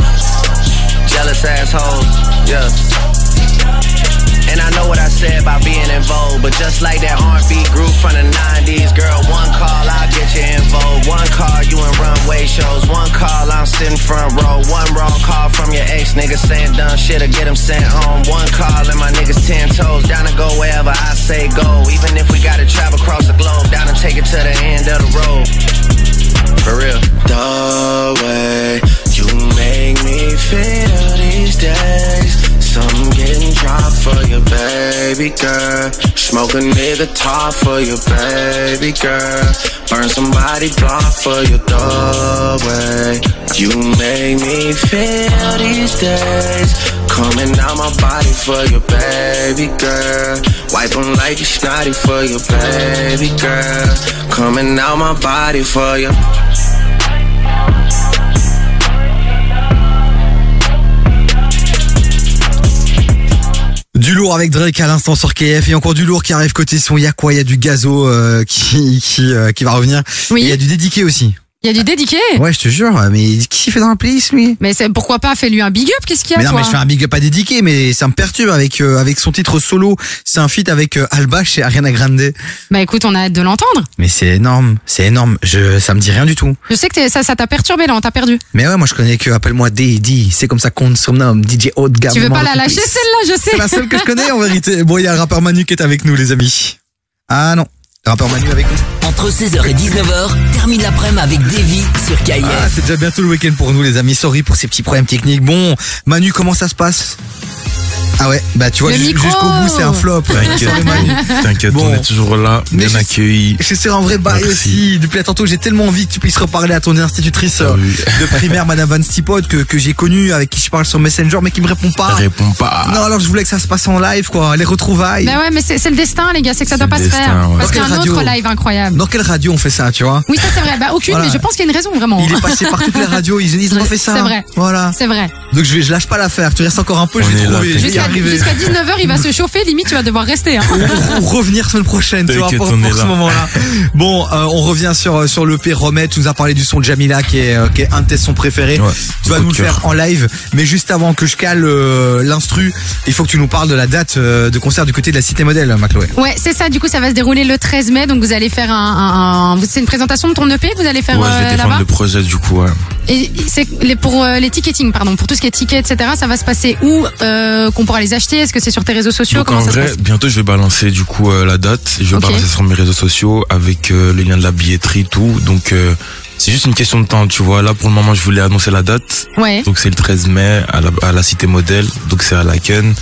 Jealous assholes. Yeah. And I know what I said about being in vogue, but just like that R&B group from the 90s, girl, one call, I'll get you in vogue. One call, you in runway shows. One call, I'm sitting front row. One wrong call from your ex nigga saying dumb shit or get him sent home. One call and my niggas ten toes, down to go wherever I say go. Even if we gotta travel across the globe, down to take it to the end of the road. For real. The way you make me feel these days. Something getting dropped for your baby girl. Smoke a nigga top for your baby girl. Burn somebody block for your the way you make me feel these days. Coming out my body for your baby girl. Wipe 'em like you snotty for your baby girl. Coming out my body for you. Du lourd avec Drake à l'instant sur KF et encore du lourd qui arrive côté son. Il y a quoi Il y a du gazo euh, qui qui euh, qui va revenir. Oui. Et il y a du dédiqué aussi. Il y a du dédiqué. Ouais, je te jure. Mais qui fait dans la playlist lui? Mais c'est pourquoi pas fais-lui un big up Qu'est-ce qu'il y a Mais non, toi? mais je fais un big up à dédiqué, mais ça me perturbe avec euh, avec son titre solo. C'est un feat avec euh, Alba chez Ariana Grande. Bah écoute, on a hâte de l'entendre. Mais c'est énorme, c'est énorme. Je ça me dit rien du tout. Je sais que t'es- ça ça t'a perturbé là, on t'a perdu. Mais ouais, moi je connais que appelle-moi D.D. C'est comme ça qu'on se surnomme DJ haut de gamme. tu veux pas la lâcher celle-là, je sais. C'est la seule que je connais en vérité. Bon, il y a le rappeur Manu qui est avec nous, les amis. Ah non, rappeur Manu avec nous. Entre 16h et 19h, termine l'après-midi avec Davy sur KIF. Ah, c'est déjà bientôt le week-end pour nous, les amis. Sorry pour ces petits problèmes techniques. Bon, Manu, comment ça se passe? Ah ouais, bah tu vois, jusqu'au bout, c'est un flop. T'inquiète, t'inquiète, Bon. on est toujours là, Mais bien je- accueillis. Je suis un vrai bail aussi. Depuis tantôt, j'ai tellement envie que tu puisses reparler à ton institutrice euh, de primaire, Madame Van Stipot, que, que j'ai connue, avec qui je parle sur Messenger, mais qui me répond pas. Elle répond pas. Non, alors je voulais que ça se passe en live, quoi. Les retrouvailles. Bah ouais, mais c'est le destin, les gars, c'est que ça doit pas se faire. ouais. Parce qu'il quelle autre radio live incroyable. Dans quelle radio on fait ça, tu vois Oui, ça c'est vrai. Bah aucune, Voilà. mais je pense qu'il y a une raison vraiment. Il est passé par toutes les radios, ils ils ont fait ça. C'est vrai. Voilà. C'est vrai. Donc je vais, je lâche pas l'affaire. Tu restes encore un peu, je On vais trouver. Je vais y Jusqu'à arriver. jusqu'à 19h, il va se chauffer, limite tu vas devoir rester. Hein. ou revenir semaine prochaine, tu vois, pour, pour ce là. moment-là. Bon, euh, on revient sur sur le P Remède. Tu nous as parlé du son de Jamila, qui est euh, qui est un de tes sons préférés. tu vas nous le faire en live, mais juste avant que je cale euh, l'instru, il faut que tu nous parles de la date euh, de concert du côté de la Cité Modèle, Macloé. Ouais, c'est ça. Du coup, ça va se dérouler le 13 mai. Donc, vous allez faire un. un- un- c'est une présentation de ton EP que vous allez faire Ouais, je euh, vais là-bas. le projet du coup, ouais. Et c'est pour euh, les ticketing, pardon, pour tout ce qui est ticket, etc. Ça va se passer où euh, Qu'on pourra les acheter? Est-ce que c'est sur tes réseaux sociaux? Donc Comment en ça se vrai, passe? bientôt je vais balancer du coup euh, la date. Je vais balancer sur mes réseaux sociaux avec euh, le lien de la billetterie, tout. Donc euh, c'est juste une question de temps, tu vois. Là pour le moment, je voulais annoncer la date. Ouais. Donc c'est le 13 mai à la, à la Cité Modèle. Donc c'est à Laken.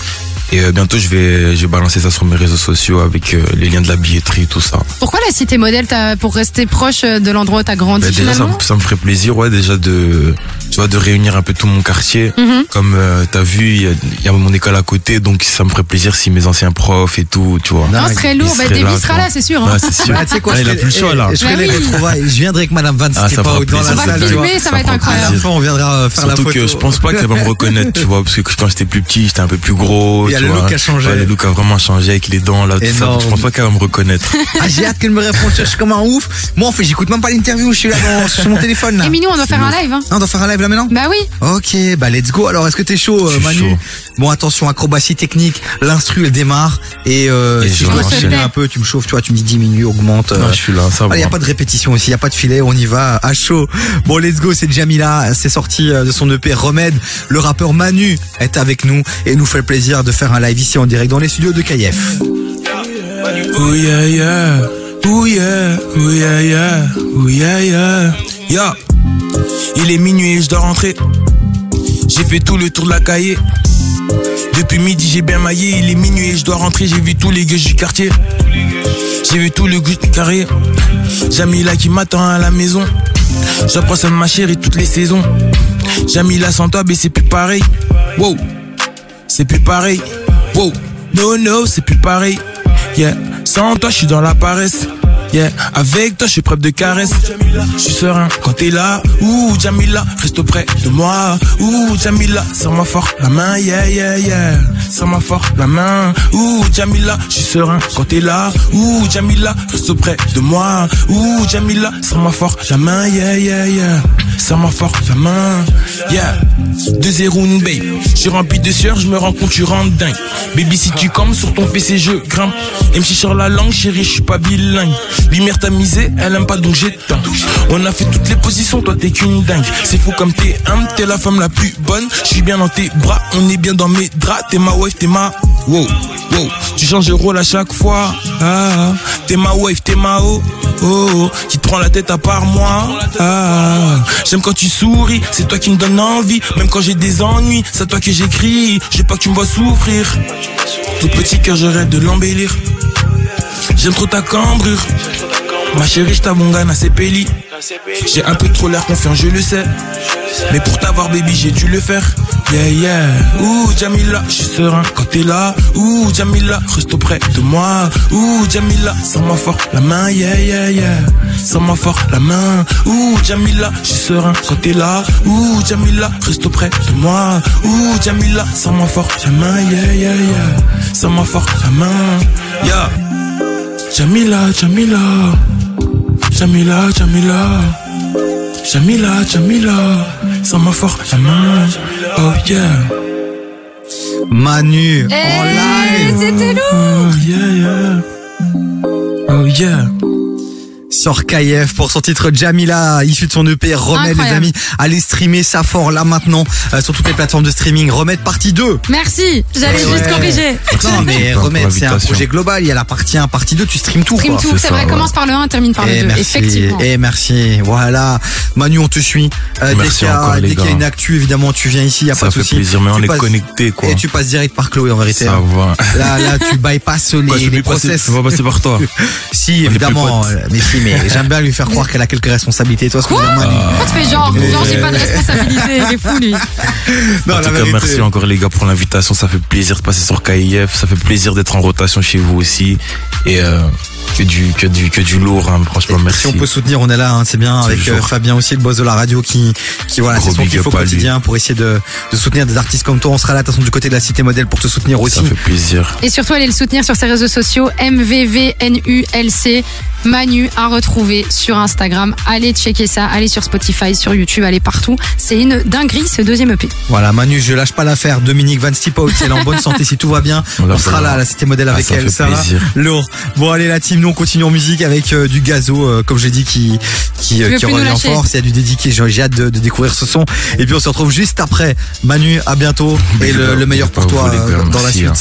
Et euh, bientôt je vais je vais balancer ça sur mes réseaux sociaux avec euh, les liens de la billetterie, tout ça. Pourquoi la cité modèle t'as- pour rester proche euh, de l'endroit où t'as grandi Bah, déjà ça, finalement me- ça me ferait plaisir, ouais, déjà de tu vois de réunir un peu tout mon quartier. Mhm. Comme euh, t'as vu, il y a, il y a mon école à côté, donc ça me ferait plaisir si mes anciens profs et tout, tu vois. Non, ce serait lourd. Bah, tu sera là, c'est sûr, hein. Ouais, sûr. Bah, tu sais quoi, Là, je il a plus le choix là. Je ferai Bah les oui. retrouvailles. Je viendrai avec Madame Van Ah, ça Stipot fera dans la salle. On va filmer, ça va être incroyable. On viendra faire Surtout la photo. que je pense pas qu'elle va me reconnaître, tu vois, parce que quand j'étais plus petit, j'étais un peu plus gros. Il y a le look a changé. Le look a vraiment changé avec les dents là, tout ça. Je pense pas qu'elle va me reconnaître. Ah, j'ai hâte qu'elle me réponde. Je suis comme un ouf. Moi, en fait, j'écoute même pas l'interview. Je suis là sur mon téléphone. Là. Et Minou, on doit faire un live. Hein. Ah, on doit faire un live là maintenant Bah oui. Ok, bah let's go. Alors, est-ce que t'es chaud, euh, Manu chaud. Bon, attention, acrobatie technique. L'instru, elle démarre. Et, euh, Et si je continuer un peu, tu me chauffes, tu vois, tu me dis diminue, augmente. euh. Non, je suis là, ça Il va. n'y a pas de répétition aussi, il n'y a pas de filet, on y va à chaud. Bon, let's go, c'est Jamila, c'est sorti euh, de son EP Remède. Le rappeur Manu est avec nous et nous fait le plaisir de faire un live ici en direct dans les studios de KF. Oh yeah yeah, oh yeah, oh yeah yeah, oh yeah yeah. Ya, il est minuit et je dois rentrer. J'ai fait tout le tour de la cahier. Depuis midi j'ai bien maillé, il est minuit et je dois rentrer. J'ai vu tous les gueux du quartier. J'ai vu tout le goût carré. Jamila qui m'attend à la maison. J'apprends ça de ma chérie toutes les saisons. Jamila sans toi, mais c'est plus pareil. Wow, c'est plus pareil. Wow, no no, c'est plus pareil. Yeah, Sans toi, je suis dans la paresse. Yeah, avec toi, je suis preuve de caresse. Je suis serein quand t'es là. Ouh, Jamila, reste près de moi. Ouh, Jamila, serre-moi fort la main. Yeah, yeah, yeah. Serre-moi fort la main. Ouh, Jamila, je suis serein quand t'es là. Ouh, Jamila, reste près de moi. Ouh, Jamila, serre-moi fort la main. Yeah, yeah, yeah. Serre-moi fort la main. Yeah. 2-0 babe. Je suis rempli de sueur, je me rends compte, tu rentres dingue. Baby, si tu commes sur ton PC, je grimpe. Et me sur la langue, chérie, je suis pas bilingue. Lumière tamisée, elle aime pas donc j'éteins. On a fait toutes les positions, toi t'es qu'une dingue. C'est fou comme t'es un, t'es la femme la plus bonne. Je suis bien dans tes bras, on est bien dans mes draps. T'es ma wife, t'es ma. Wow, wow. Tu changes de rôle à chaque fois. Ah, t'es ma wife, t'es ma oh, oh, oh. Qui te prend la tête à part moi. Ah, j'aime quand tu souris, c'est toi qui me donne envie. Même quand j'ai des ennuis, c'est toi que j'écris. Je pas que tu me vois souffrir. Tout petit cœur, je de l'embellir. J'aime trop ta cambrure. Ma chérie, je t'abongane à ses pélis. J'ai un peu trop l'air confiant, je le sais. Mais pour t'avoir, baby, j'ai dû le faire. Yeah, yeah. Ouh, Jamila, je suis serein quand t'es là. Ouh, Jamila, reste auprès de moi. Ouh, Jamila, serre-moi fort la main. Yeah, yeah, yeah. Serre-moi fort la main. Ouh, Jamila, je suis serein quand t'es là. Ouh, Jamila, reste auprès de moi. Ouh, Jamila, serre-moi fort la main. Yeah, yeah, yeah. Serre-moi fort la main. Yeah. Jamila, Jamila. Jamila, Jamila. Jamila, Jamila. Serre-moi fort la main. Oh yeah. Manu, en Eh, live. c'était lourd. Oh yeah, yeah. Oh yeah. KF pour son titre Jamila, issu de son EP Remède les amis. Allez streamer ça fort là maintenant euh, sur toutes les plateformes de streaming. Remède partie 2. Merci, j'allais Ouais. juste corriger. Non mais Remède c'est un projet global. Il y a la partie 1, partie 2, tu streames tout. Stream quoi. tout, c'est vrai, commence par le 1, termine par le Eh, 2. merci, Effectivement. Et merci. Voilà. Manu, on te suit. Euh, dès Merci qu'il y qu'il y a une actu, évidemment, tu viens ici, y a Ça pas de fait souci. plaisir, mais on Tu est connectés, quoi. Et tu passes direct par Chloé en vérité. Ça hein. va. Là, là, tu bypasses les, Quoi, les passer- process. je vais passer par toi. si, évidemment. Mais si, mais j'aime bien lui faire croire qu'elle a quelques responsabilités. Toi, ce que je veux dire, Manu. Pourquoi tu fais genre, genre j'ai pas de responsabilité, il est fou lui. Non, en la tout cas, vérité. merci encore les gars pour l'invitation. Ça fait plaisir de passer sur KIF. Ça fait plaisir d'être en rotation chez vous aussi. Et euh, que du que du que du lourd. hein. Franchement, merci. Si on peut soutenir, on est là, hein, c'est bien. Avec euh, Fabien aussi, le boss de la radio, qui, qui voilà, c'est son à lui. quotidien pour essayer de, de soutenir des artistes comme toi. On sera là, de toute façon, du côté de la cité modèle pour te soutenir aussi. Ça fait plaisir. Et surtout, allez le soutenir sur ses réseaux sociaux, MVVNULC. Manu à retrouver sur Instagram. Allez checker ça, allez sur Spotify, sur YouTube, allez partout. C'est une dinguerie ce deuxième EP. Voilà, Manu, je lâche pas l'affaire. Dominique Van Stipout, elle est en bonne santé si tout va bien. On sera là à la cité modèle Ah, avec ça elle. fait Ça va plaisir. Lourd. Bon, allez, la team, nous on continue en musique avec euh, du gazo, euh, comme j'ai dit, qui, qui, euh, qui revient en force. Il y a du dédiqué. J'ai j'ai hâte de, de découvrir ce son. Et puis on se retrouve juste après. Manu, à bientôt. Et le, meilleur pour toi vous, les euh, gars. dans la Merci, suite. hein.